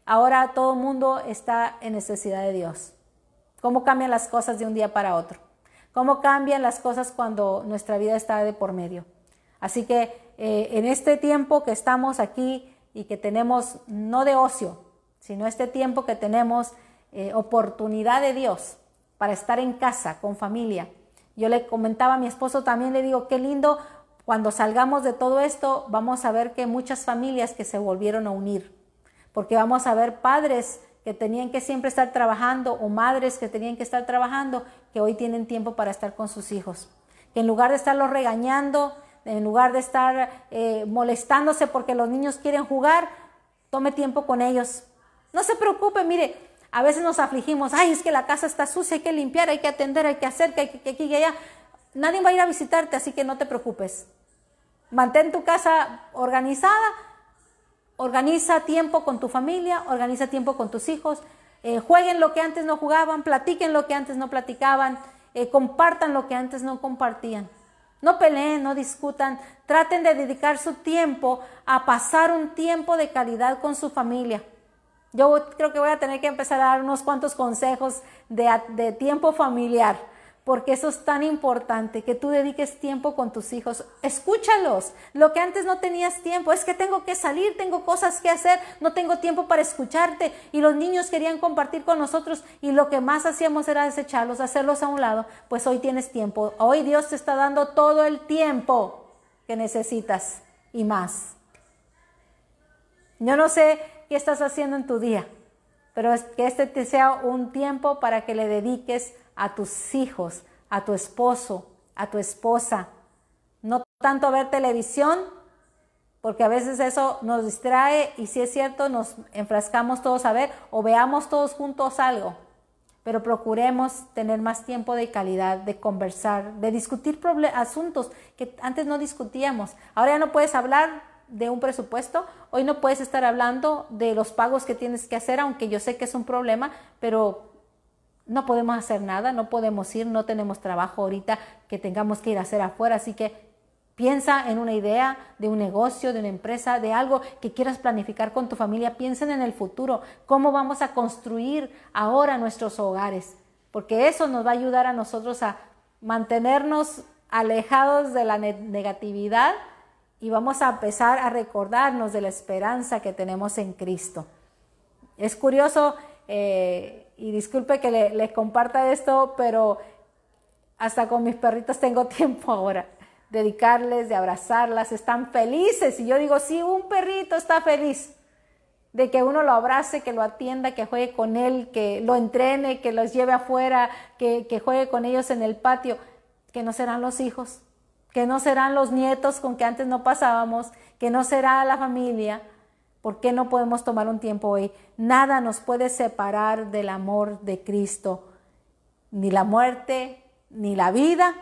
Ahora todo el mundo está en necesidad de Dios. ¿Cómo cambian las cosas de un día para otro? Cómo cambian las cosas cuando nuestra vida está de por medio. Así que eh, en este tiempo que estamos aquí y que tenemos, no de ocio, sino este tiempo que tenemos eh, oportunidad de Dios para estar en casa con familia, Yo le comentaba a mi esposo también, le digo, qué lindo, cuando salgamos de todo esto, vamos a ver que muchas familias que se volvieron a unir, porque vamos a ver padres que tenían que siempre estar trabajando o madres que tenían que estar trabajando, que hoy tienen tiempo para estar con sus hijos. Que en lugar de estarlos regañando, en lugar de estar eh, molestándose porque los niños quieren jugar, tome tiempo con ellos. No se preocupe, mire, a veces nos afligimos, ay, es que la casa está sucia, hay que limpiar, hay que atender, hay que hacer, que, que, aquí y allá. Nadie va a ir a visitarte, así que no te preocupes. Mantén tu casa organizada, Organiza tiempo con tu familia, organiza tiempo con tus hijos, eh, jueguen lo que antes no jugaban, platiquen lo que antes no platicaban, eh, compartan lo que antes no compartían. No peleen, no discutan, traten de dedicar su tiempo a pasar un tiempo de calidad con su familia. Yo creo que voy a tener que empezar a dar unos cuantos consejos de, de tiempo familiar porque eso es tan importante, que tú dediques tiempo con tus hijos. Escúchalos. Lo que antes no tenías tiempo, es que tengo que salir, tengo cosas que hacer, no tengo tiempo para escucharte. Y los niños querían compartir con nosotros y lo que más hacíamos era desecharlos, hacerlos a un lado. Pues hoy tienes tiempo. Hoy Dios te está dando todo el tiempo que necesitas y más. Yo no sé qué estás haciendo en tu día, pero es que este te sea un tiempo para que le dediques a tus hijos, a tu esposo, a tu esposa. No tanto ver televisión, porque a veces eso nos distrae y si es cierto nos enfrascamos todos a ver o veamos todos juntos algo. Pero procuremos tener más tiempo de calidad, de conversar, de discutir asuntos que antes no discutíamos. Ahora ya no puedes hablar de un presupuesto, hoy no puedes estar hablando de los pagos que tienes que hacer, aunque yo sé que es un problema, pero no podemos hacer nada, no podemos ir, no tenemos trabajo ahorita que tengamos que ir a hacer afuera, así que piensa en una idea de un negocio, de una empresa, de algo que quieras planificar con tu familia, piensen en el futuro, cómo vamos a construir ahora nuestros hogares, porque eso nos va a ayudar a nosotros a mantenernos alejados de la negatividad y vamos a empezar a recordarnos de la esperanza que tenemos en Cristo. Es curioso, eh, y disculpe que les le comparta esto, pero hasta con mis perritos tengo tiempo ahora. Dedicarles, de abrazarlas, están felices. Y yo digo, sí, un perrito está feliz de que uno lo abrace, que lo atienda, que juegue con él, que lo entrene, que los lleve afuera, que, que juegue con ellos en el patio, que no serán los hijos, que no serán los nietos con que antes no pasábamos, que no será la familia, ¿Por qué no podemos tomar un tiempo hoy? Nada nos puede separar del amor de Cristo. Ni la muerte, ni la vida,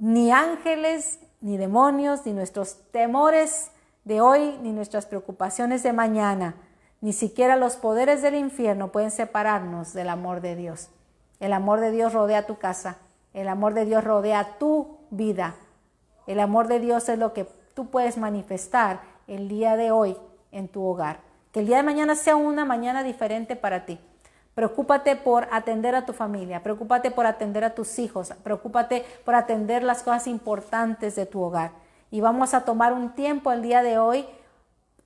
ni ángeles, ni demonios, ni nuestros temores de hoy, ni nuestras preocupaciones de mañana, ni siquiera los poderes del infierno pueden separarnos del amor de Dios. El amor de Dios rodea tu casa, el amor de Dios rodea tu vida. El amor de Dios es lo que tú puedes manifestar el día de hoy en tu hogar. Que el día de mañana sea una mañana diferente para ti. Preocúpate por atender a tu familia, preocúpate por atender a tus hijos, preocúpate por atender las cosas importantes de tu hogar. Y vamos a tomar un tiempo el día de hoy.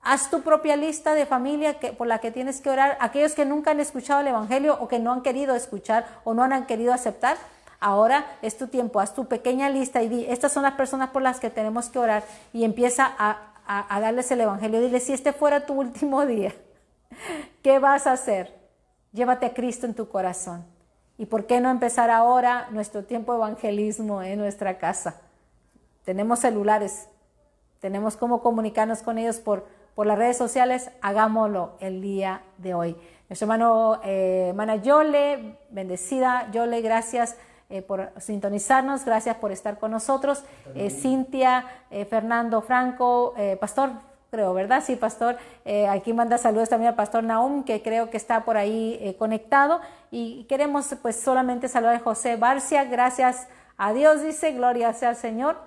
Haz tu propia lista de familia que, por la que tienes que orar. Aquellos que nunca han escuchado el Evangelio o que no han querido escuchar o no han querido aceptar, ahora es tu tiempo. Haz tu pequeña lista y di, estas son las personas por las que tenemos que orar y empieza a a, darles el Evangelio. Dile, si este fuera tu último día, ¿qué vas a hacer? Llévate a Cristo en tu corazón. ¿Y por qué no empezar ahora nuestro tiempo de evangelismo en nuestra casa? Tenemos celulares, tenemos cómo comunicarnos con ellos por, por las redes sociales, hagámoslo el día de hoy. Nuestro hermano, eh, hermana Yole, bendecida, Yole, gracias eh, por sintonizarnos, gracias por estar con nosotros. Eh, Cintia, eh, Fernando Franco, Pastor, creo, ¿verdad? Sí, Pastor. aquí manda saludos también al Pastor Naum, que creo que está por ahí conectado. Y queremos pues solamente saludar a José Barcia, gracias a Dios, dice, gloria sea al Señor.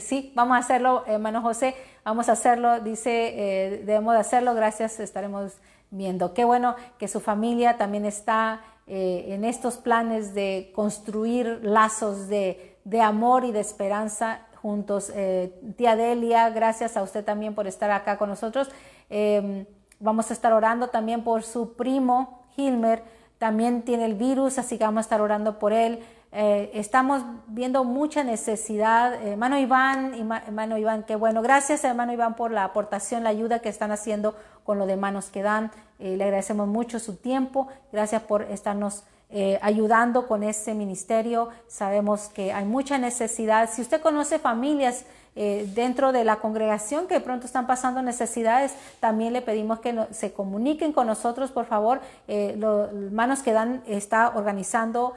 sí, vamos a hacerlo, hermano José, vamos a hacerlo, dice, debemos de hacerlo, gracias, estaremos viendo. Qué bueno que su familia también está eh, en estos planes de construir lazos de, amor y de esperanza juntos. Eh, tía Delia, gracias a usted también por estar acá con nosotros. Em, vamos a estar orando también por su primo Hilmer. también tiene el virus, así que vamos a estar orando por él. Eh, estamos viendo mucha necesidad. hermano Iván, hermano Iván, qué bueno. Gracias, hermano Iván, por la aportación, la ayuda que están haciendo con lo de manos que dan. le agradecemos mucho su tiempo. Gracias por estarnos eh, ayudando con ese ministerio. Sabemos que hay mucha necesidad. Si usted conoce familias eh, dentro de la congregación que de pronto están pasando necesidades, también le pedimos que se comuniquen con nosotros, por favor. Eh, los Manos que Dan está organizando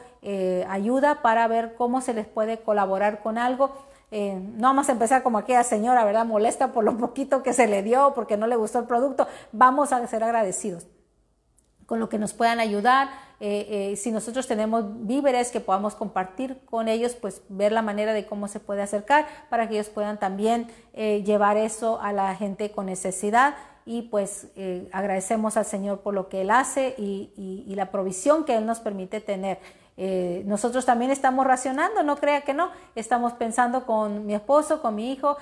ayuda para ver cómo se les puede colaborar con algo. no vamos a empezar como aquella señora, ¿verdad? Molesta por lo poquito que se le dio, porque no le gustó el producto. Vamos a ser agradecidos con lo que nos puedan ayudar. Eh, eh, si nosotros tenemos víveres que podamos compartir con ellos, pues ver la manera de cómo se puede acercar para que ellos puedan también eh, llevar eso a la gente con necesidad. Y pues agradecemos al Señor por lo que Él hace y, la provisión que Él nos permite tener. Nosotros también estamos racionando, no crea que no, estamos pensando con mi esposo, con mi hijo,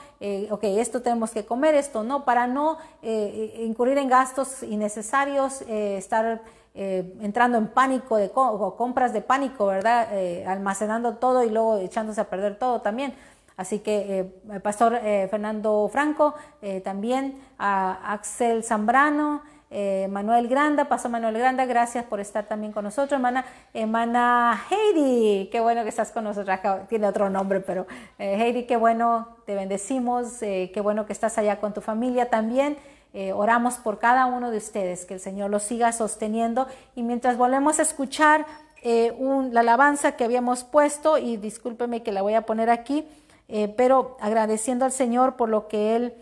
ok, esto tenemos que comer, esto no, para no incurrir en gastos innecesarios, estar eh, entrando en pánico de compras de pánico, ¿verdad? Eh, almacenando todo y luego echándose a perder todo también. Así que eh, pastor Fernando Franco, también a Axel Zambrano, Manuel Granda, pastor Manuel Granda, gracias por estar también con nosotros, hermana, hermana Heidi, qué bueno que estás con nosotros, tiene otro nombre, pero Heidi, qué bueno, te bendecimos, qué bueno que estás allá con tu familia también. Eh, oramos por cada uno de ustedes, que el Señor los siga sosteniendo. Y mientras volvemos a escuchar eh, la alabanza que habíamos puesto, y discúlpeme que la voy a poner aquí, eh, pero agradeciendo al Señor por lo que Él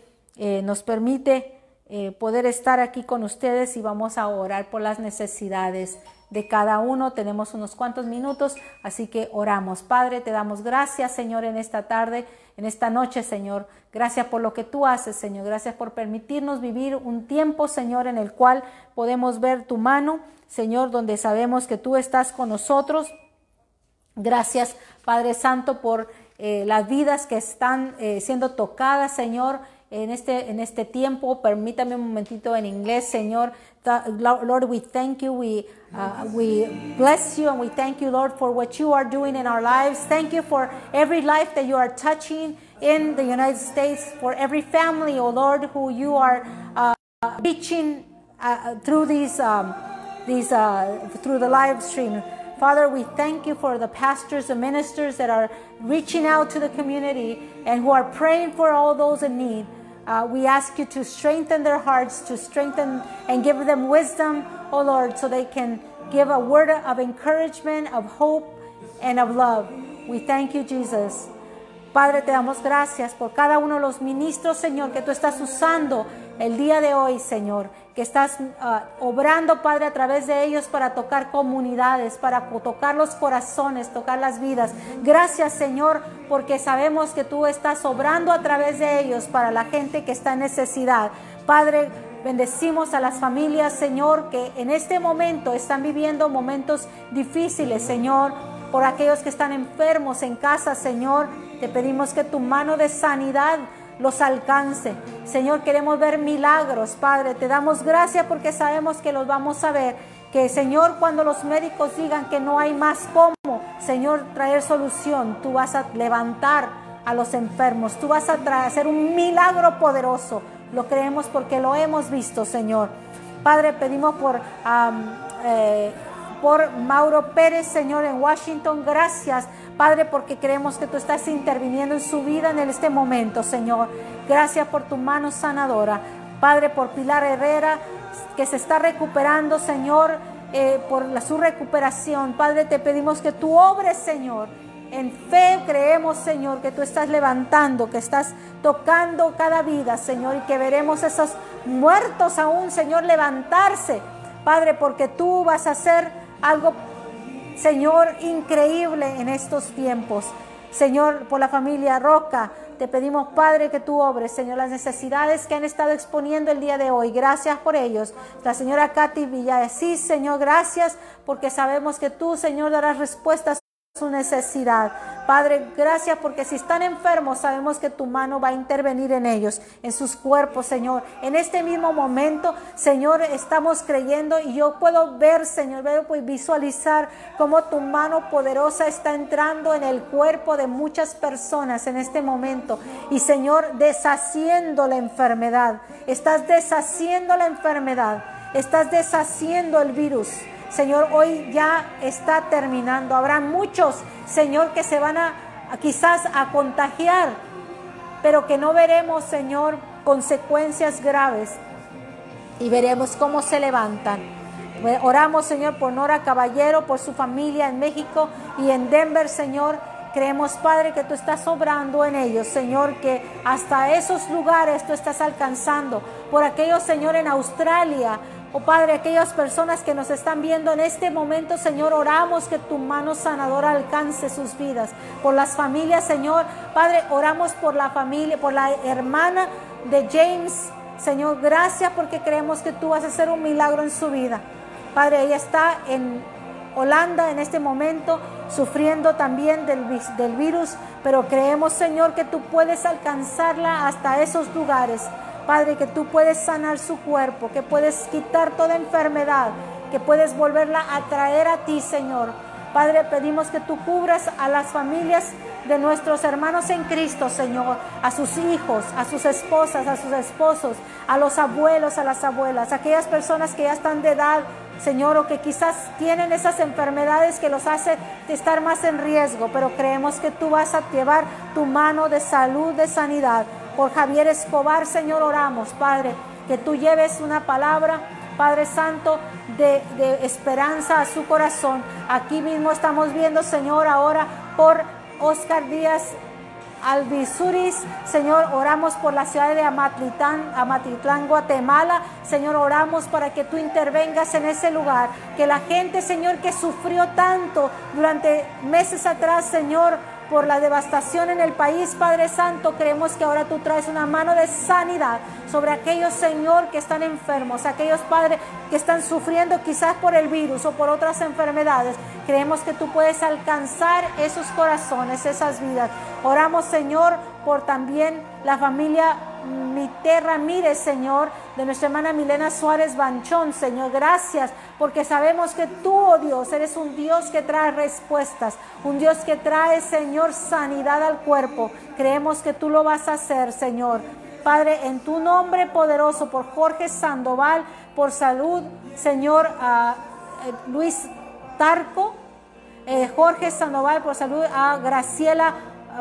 nos permite poder estar aquí con ustedes y vamos a orar por las necesidades de cada uno. Tenemos unos cuantos minutos, así que oramos. Padre, te damos gracias, Señor, en esta tarde en esta noche, Señor. Gracias por lo que tú haces, Señor. Gracias por permitirnos vivir un tiempo, Señor, en el cual podemos ver tu mano, Señor, donde sabemos que tú estás con nosotros. Gracias, Padre Santo, por eh, las vidas que están eh, siendo tocadas, Señor, en este, en este tiempo. Permítame un momentito en inglés, Señor. Lord, we thank you. We, uh, we bless you and we thank you, Lord, for what you are doing in our lives. Thank you for every life that you are touching in the United States, for every family, oh Lord, who you are uh, reaching uh, through these, um, these uh, through the live stream. Father, we thank you for the pastors and ministers that are reaching out to the community and who are praying for all those in need. Uh, we ask you to strengthen their hearts, to strengthen and give them wisdom, oh Lord, so they can give a word of encouragement, of hope, and of love. We thank you, Jesus. Padre, te damos gracias por cada uno de los ministros, Señor, que tú estás usando el día de hoy, Señor, que estás uh, obrando, Padre, a través de ellos para tocar comunidades, para tocar los corazones, tocar las vidas. Gracias, Señor, porque sabemos que tú estás obrando a través de ellos para la gente que está en necesidad. Padre, bendecimos a las familias, Señor, que en este momento están viviendo momentos difíciles, Señor, por aquellos que están enfermos en casa, Señor. Te pedimos que tu mano de sanidad los alcance. Señor, queremos ver milagros, Padre. Te damos gracias porque sabemos que los vamos a ver. Que Señor, cuando los médicos digan que no hay más cómo, Señor, traer solución, tú vas a levantar a los enfermos, tú vas a hacer un milagro poderoso. Lo creemos porque lo hemos visto, Señor. Padre, pedimos por, eh, por Mauro Pérez, Señor, en Washington. Gracias Padre, porque creemos que tú estás interviniendo en su vida en este momento, Señor. Gracias por tu mano sanadora. Padre, por Pilar Herrera, que se está recuperando, Señor, eh, por la, su recuperación. Padre, te pedimos que tú obres, Señor. En fe creemos, Señor, que tú estás levantando, que estás tocando cada vida, Señor, y que veremos esos muertos aún, Señor, levantarse. Padre, porque tú vas a hacer algo Señor, increíble en estos tiempos. Señor, por la familia Roca, te pedimos, Padre, que tú obres, Señor, las necesidades que han estado exponiendo el día de hoy. Gracias por ellos. La señora Katy sí, Señor, gracias porque sabemos que tú, Señor, darás respuestas su necesidad. Padre, gracias porque si están enfermos, sabemos que tu mano va a intervenir en ellos, en sus cuerpos, Señor. En este mismo momento, Señor, estamos creyendo y yo puedo ver, Señor, veo pues visualizar cómo tu mano poderosa está entrando en el cuerpo de muchas personas en este momento. Y Señor, deshaciendo la enfermedad. Estás deshaciendo la enfermedad. Estás deshaciendo el virus. Señor, hoy ya está terminando. Habrá muchos, Señor, que se van a, quizás a contagiar, pero que no veremos, Señor, consecuencias graves y veremos cómo se levantan. Oramos, Señor, por Nora Caballero, por su familia en México y en Denver, Señor. Creemos, Padre, que tú estás obrando en ellos, Señor, que hasta esos lugares tú estás alcanzando. Por aquellos, Señor, en Australia, Oh Padre, aquellas personas que nos están viendo en este momento, Señor, oramos que tu mano sanadora alcance sus vidas. Por las familias, Señor. Padre, oramos por la familia, por la hermana de James. Señor, gracias porque creemos que tú vas a hacer un milagro en su vida. Padre, ella está en Holanda en este momento, sufriendo también del, del virus, pero creemos, Señor, que tú puedes alcanzarla hasta esos lugares. Padre, que tú puedes sanar su cuerpo, que puedes quitar toda enfermedad, que puedes volverla a traer a ti, Señor. Padre, pedimos que tú cubras a las familias de nuestros hermanos en Cristo, Señor, a sus hijos, a sus esposas, a sus esposos, a los abuelos, a las abuelas, a aquellas personas que ya están de edad, Señor, o que quizás tienen esas enfermedades que los hace estar más en riesgo, pero creemos que tú vas a llevar tu mano de salud, de sanidad por Javier Escobar, Señor, oramos, Padre, que tú lleves una palabra, Padre Santo, de, esperanza a su corazón. Aquí mismo estamos viendo, Señor, ahora por Oscar Díaz Albizuris, Señor, oramos por la ciudad de Amatitlán, Amatitlán, Guatemala. Señor, oramos para que tú intervengas en ese lugar. Que la gente, Señor, que sufrió tanto durante meses atrás, Señor, por la devastación en el país, Padre Santo, creemos que ahora tú traes una mano de sanidad sobre aquellos, Señor, que están enfermos, aquellos, Padre, que están sufriendo quizás por el virus o por otras enfermedades. Creemos que tú puedes alcanzar esos corazones, esas vidas. Oramos, Señor, por también la familia Mité Ramírez, Señor, de nuestra hermana Milena Suárez Banchón, Señor. Gracias, porque sabemos que tú, oh Dios, eres un Dios que trae respuestas, un Dios que trae, Señor, sanidad al cuerpo. Creemos que tú lo vas a hacer, Señor. Padre, en tu nombre poderoso, por Jorge Sandoval, por salud, Señor, eh, Luis Tarco, eh, Jorge Sandoval, por salud, a Graciela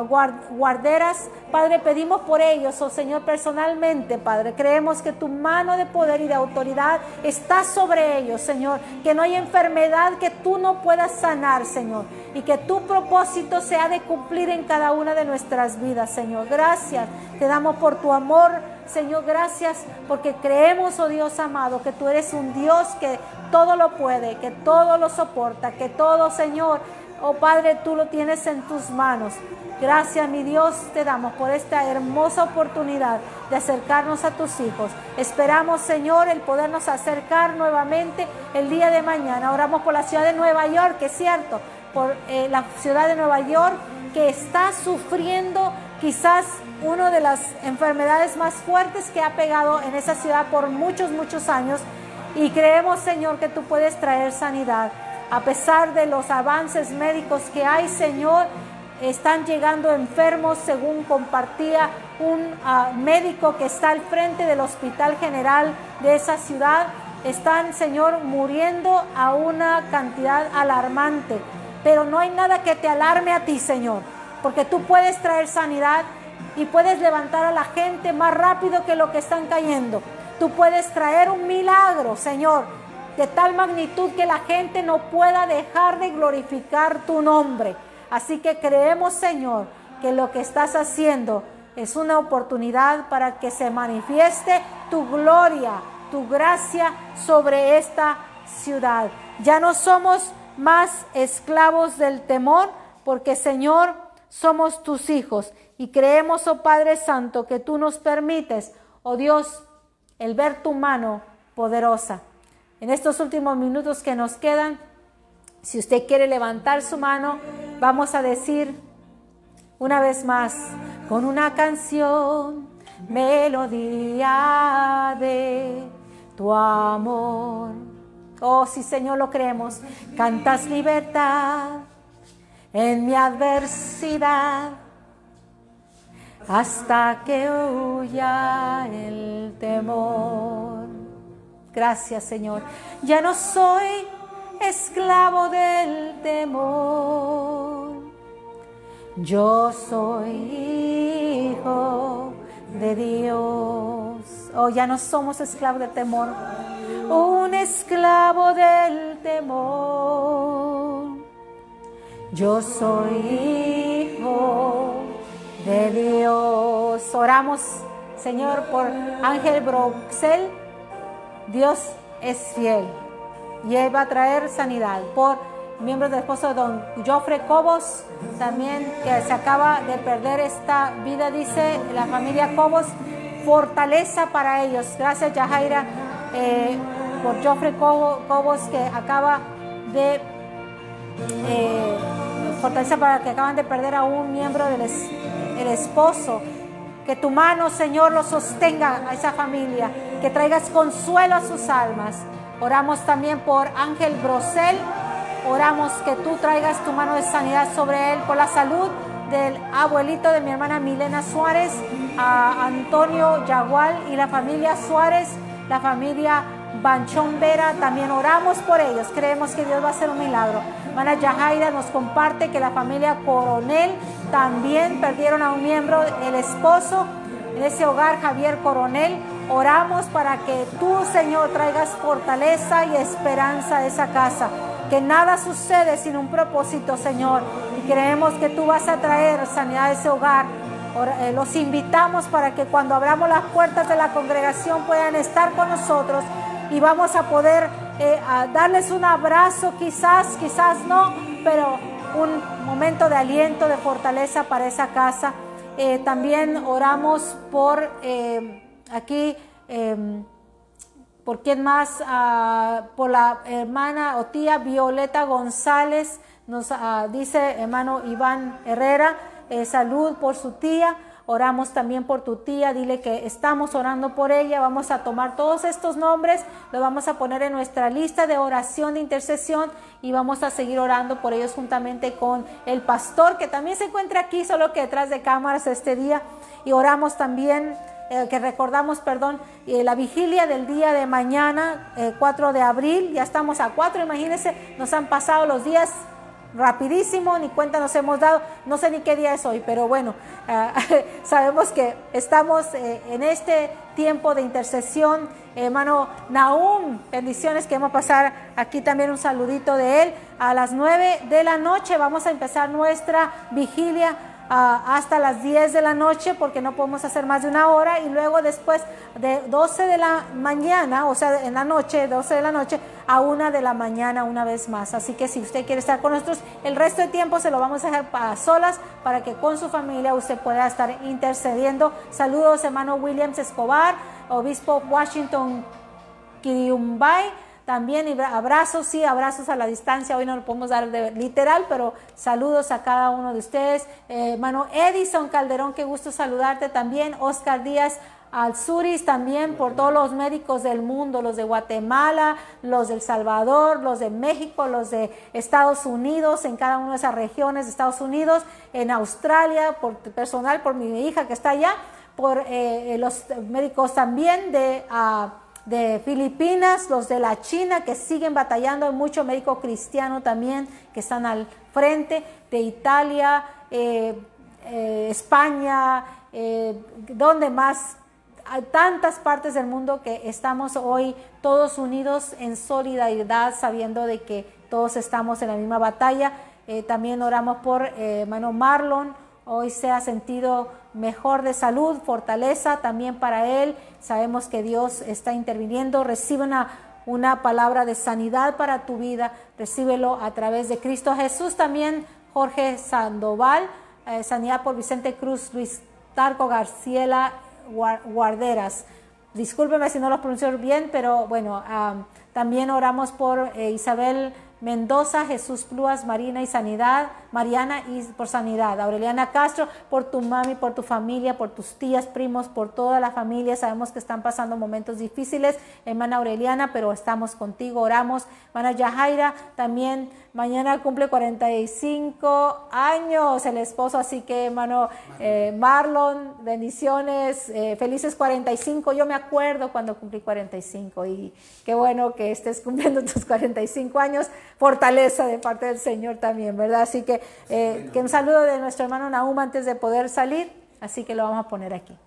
guarderas. Padre, pedimos por ellos, oh Señor, personalmente, Padre. Creemos que tu mano de poder y de autoridad está sobre ellos, Señor. Que no hay enfermedad que tú no puedas sanar, Señor. Y que tu propósito sea de cumplir en cada una de nuestras vidas, Señor. Gracias. Te damos por tu amor. Señor, gracias porque creemos, oh Dios amado, que tú eres un Dios que todo lo puede, que todo lo soporta, que todo, Señor, oh Padre, tú lo tienes en tus manos. Gracias, mi Dios, te damos por esta hermosa oportunidad de acercarnos a tus hijos. Esperamos, Señor, el podernos acercar nuevamente el día de mañana. Oramos por la ciudad de Nueva York, que es cierto, por eh, la ciudad de Nueva York que está sufriendo quizás una de las enfermedades más fuertes que ha pegado en esa ciudad por muchos, muchos años. Y creemos, Señor, que tú puedes traer sanidad. A pesar de los avances médicos que hay, Señor, están llegando enfermos, según compartía un ah, médico que está al frente del Hospital General de esa ciudad. Están, Señor, muriendo a una cantidad alarmante. Pero no hay nada que te alarme a ti, Señor, porque tú puedes traer sanidad y puedes levantar a la gente más rápido que lo que están cayendo. Tú puedes traer un milagro, Señor, de tal magnitud que la gente no pueda dejar de glorificar tu nombre. Así que creemos, Señor, que lo que estás haciendo es una oportunidad para que se manifieste tu gloria, tu gracia sobre esta ciudad. Ya no somos más esclavos del temor, porque Señor, somos tus hijos y creemos, oh Padre Santo, que tú nos permites, oh Dios, el ver tu mano poderosa. En estos últimos minutos que nos quedan, si usted quiere levantar su mano, vamos a decir Una vez más, con una canción, melodía de tu amor. Oh, sí, Señor, lo creemos. Cantas libertad en mi adversidad hasta que huya el temor. Gracias, Señor. Ya no soy esclavo del temor. Yo soy hijo de Dios. Oh, ya no somos esclavos del temor. Un esclavo del temor. Yo soy hijo de Dios. Oramos, Señor, por Ángel Broxel. Dios es fiel y Él va a traer sanidad. Por miembros del esposo don Joffre Cobos, también que se acaba de perder esta vida, dice la familia Cobos, fortaleza para ellos. Gracias, Yajaira, eh, por Joffre Cobos, que acaba de. Eh, fortaleza para que acaban de perder a un miembro del el esposo. Que tu mano, Señor, lo sostenga a esa familia. Que traigas consuelo a sus almas. Oramos también por Ángel Brosel. Oramos que tú traigas tu mano de sanidad sobre él por la salud del abuelito de mi hermana Milena Suárez, a Antonio Yagual y la familia Suárez, la familia Banchón Vera. También oramos por ellos. Creemos que Dios va a hacer un milagro. Hermana Yajaira nos comparte que la familia Coronel también perdieron a un miembro, el esposo en ese hogar, Javier Coronel. Oramos para que tú, Señor, traigas fortaleza y esperanza a esa casa. Que nada sucede sin un propósito, Señor. Y creemos que tú vas a traer sanidad a ese hogar. Eh, los invitamos para que cuando abramos las puertas de la congregación puedan estar con nosotros y vamos a poder eh, darles un abrazo, quizás, quizás no, pero un momento de aliento, de fortaleza para esa casa. Eh, también oramos por aquí, em, ¿por quién más? Ah, por la hermana o tía Violeta González, nos ah, dice hermano Iván Herrera, eh, salud por su tía. Oramos también por tu tía, dile que estamos orando por ella. Vamos a tomar todos estos nombres, los vamos a poner en nuestra lista de oración, de intercesión y vamos a seguir orando por ellos juntamente con el pastor que también se encuentra aquí, solo que detrás de cámaras este día. Y oramos también eh, que recordamos, perdón, eh, la vigilia del día de mañana, 4 eh, de abril, ya estamos a 4, imagínense, nos han pasado los días rapidísimo, ni cuenta nos hemos dado, no sé ni qué día es hoy, pero bueno, sabemos que estamos en este tiempo de intercesión, hermano Naum, bendiciones, que vamos a pasar aquí también un saludito de él, a las 9 de la noche vamos a empezar nuestra vigilia hasta las 10 de la noche porque no podemos hacer más de una hora y luego después de 12 de la mañana, o sea, en la noche, 12 de la noche, a 1 de la mañana una vez más. Así que si usted quiere estar con nosotros, el resto de tiempo se lo vamos a dejar para solas para que con su familia usted pueda estar intercediendo. Saludos, hermano Williams Escobar, obispo Washington Kiriumbay también abrazos, sí, abrazos a la distancia. Hoy no lo podemos dar de, literal, pero saludos a cada uno de ustedes. Eh, hermano Edison Calderón, qué gusto saludarte también. Oscar Díaz Alzuris también por todos los médicos del mundo, los de Guatemala, los del Salvador, los de México, los de Estados Unidos, en cada una de esas regiones de Estados Unidos, en Australia, por personal, por mi hija que está allá, por eh, los médicos también de... Uh, de Filipinas, los de la China que siguen batallando, hay mucho médico cristiano también que están al frente, de Italia, eh, eh, España, eh, donde más, hay tantas partes del mundo que estamos hoy todos unidos en solidaridad, sabiendo de que todos estamos en la misma batalla. también oramos por hermano Marlon, hoy se ha sentido mejor de salud, fortaleza también para él. Sabemos que Dios está interviniendo. Recibe una, palabra de sanidad para tu vida. Recíbelo a través de Cristo Jesús. También Jorge Sandoval, eh, sanidad por Vicente Cruz, Luis Tarco Garciela Guarderas. Discúlpeme si no lo pronuncio bien, pero bueno, también oramos por eh, Isabel Mendoza, Jesús Pluas, Marina y Sanidad, Mariana y por Sanidad, Aureliana Castro, por tu mami, por tu familia, por tus tías, primos, por toda la familia. Sabemos que están pasando momentos difíciles, hermana Aureliana, pero estamos contigo, oramos. Hermana Yajaira, también mañana cumple 45 años el esposo, así que hermano eh, Marlon, bendiciones, eh, felices 45. Yo me acuerdo cuando cumplí 45 y qué bueno que estés cumpliendo tus 45 años fortaleza de parte del Señor también, ¿verdad? Así que, eh, que un saludo de nuestro hermano Nahum antes de poder salir, así que lo vamos a poner aquí.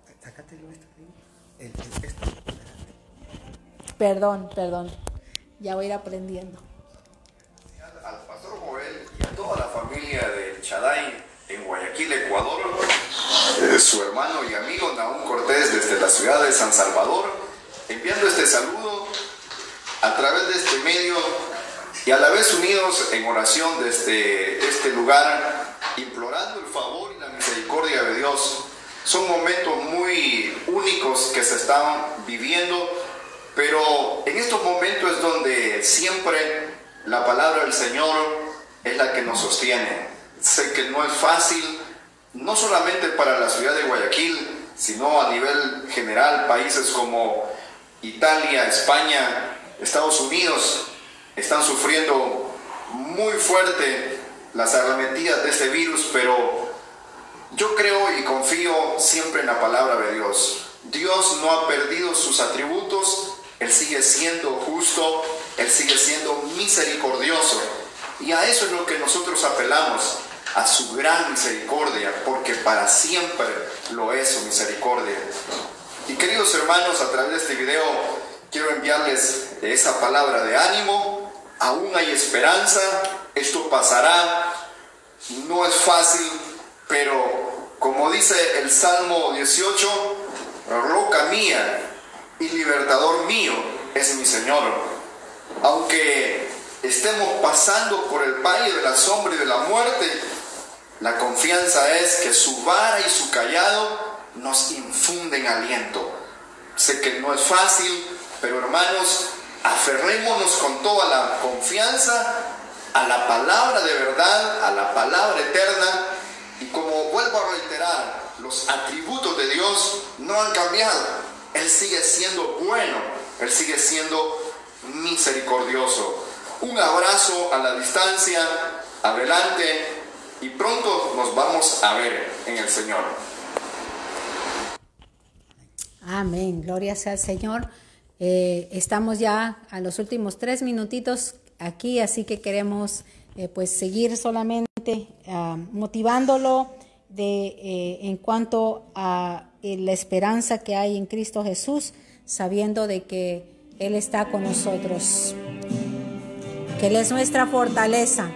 Perdón, perdón, ya voy a ir aprendiendo. Toda la familia de Chaday en Guayaquil, Ecuador, eh, su hermano y amigo Nahum Cortés desde la ciudad de San Salvador, enviando este saludo a través de este medio y a la vez unidos en oración desde este lugar, implorando el favor y la misericordia de Dios. Son momentos muy únicos que se están viviendo, pero en estos momentos es donde siempre la palabra del Señor es la que nos sostiene. Sé que no es fácil, no solamente para la ciudad de Guayaquil, sino a nivel general, países como Italia, España, Estados Unidos, están sufriendo muy fuerte las arremetidas de este virus, pero yo creo y confío siempre en la palabra de Dios. Dios no ha perdido sus atributos, Él sigue siendo justo, Él sigue siendo misericordioso. Y a eso es lo que nosotros apelamos, a su gran misericordia, porque para siempre lo es su misericordia. Y queridos hermanos, a través de este video quiero enviarles esa palabra de ánimo, aún hay esperanza, esto pasará, no es fácil, pero como dice el Salmo 18, roca mía y libertador mío es mi Señor. Aunque estemos pasando por el valle de la sombra y de la muerte, la confianza es que su vara y su callado nos infunden aliento. Sé que no es fácil, pero hermanos, aferrémonos con toda la confianza a la palabra de verdad, a la palabra eterna. Y como vuelvo a reiterar, los atributos de Dios no han cambiado. Él sigue siendo bueno, Él sigue siendo misericordioso. Un abrazo a la distancia, adelante y pronto nos vamos a ver en el Señor. Amén, gloria sea al Señor. Eh, estamos ya a los últimos tres minutitos aquí, así que queremos eh, pues seguir solamente ah, motivándolo de, eh, en cuanto a la esperanza que hay en Cristo Jesús, sabiendo de que Él está con nosotros, que Él es nuestra fortaleza.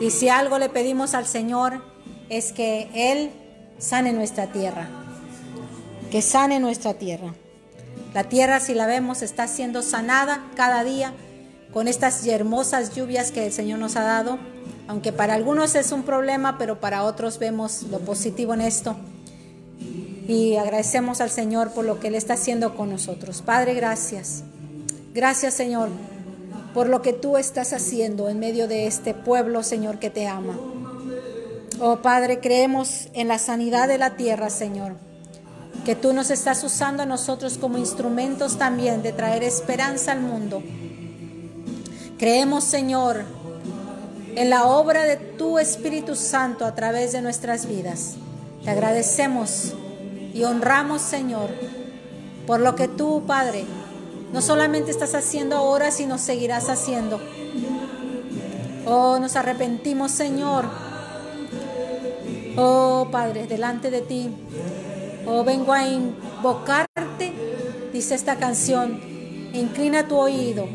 Y si algo le pedimos al Señor es que Él sane nuestra tierra, que sane nuestra tierra. La tierra, si la vemos, está siendo sanada cada día con estas hermosas lluvias que el Señor nos ha dado, aunque para algunos es un problema, pero para otros vemos lo positivo en esto. Y agradecemos al Señor por lo que Él está haciendo con nosotros. Padre, gracias. Gracias, Señor, por lo que tú estás haciendo en medio de este pueblo, Señor, que te ama. Oh Padre, creemos en la sanidad de la tierra, Señor que tú nos estás usando a nosotros como instrumentos también de traer esperanza al mundo. Creemos, Señor, en la obra de tu Espíritu Santo a través de nuestras vidas. Te agradecemos y honramos, Señor, por lo que tú, Padre, no solamente estás haciendo ahora, sino seguirás haciendo. Oh, nos arrepentimos, Señor. Oh, Padre, delante de ti Oh, vengo a invocarte, dice esta canción. Inclina tu oído.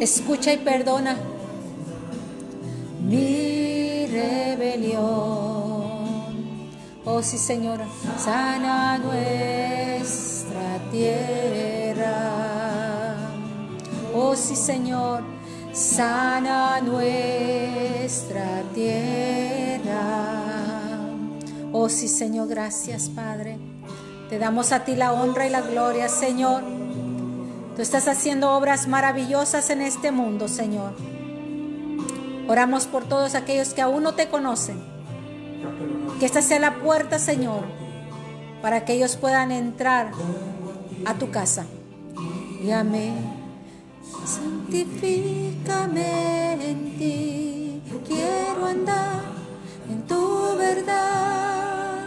Escucha y perdona mi rebelión. Oh sí, Señor, sana nuestra tierra. Oh sí, Señor, sana nuestra tierra. Oh sí, Señor, gracias, Padre. Te damos a ti la honra y la gloria, Señor. Tú estás haciendo obras maravillosas en este mundo, Señor. Oramos por todos aquellos que aún no te conocen. Que esta sea la puerta, Señor, para que ellos puedan entrar a tu casa. Llame, santifícame en ti. Quiero andar en tu verdad.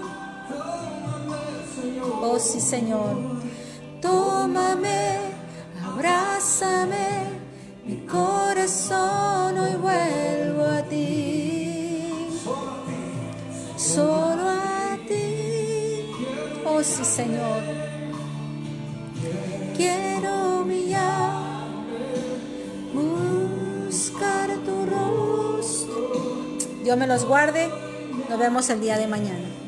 Oh sí, Señor. Tómame, abrázame, mi corazón hoy vuelvo a ti. Solo a ti. Oh sí, Señor. Quiero mirar, buscar tu rostro. Dios me los guarde. Nos vemos el día de mañana.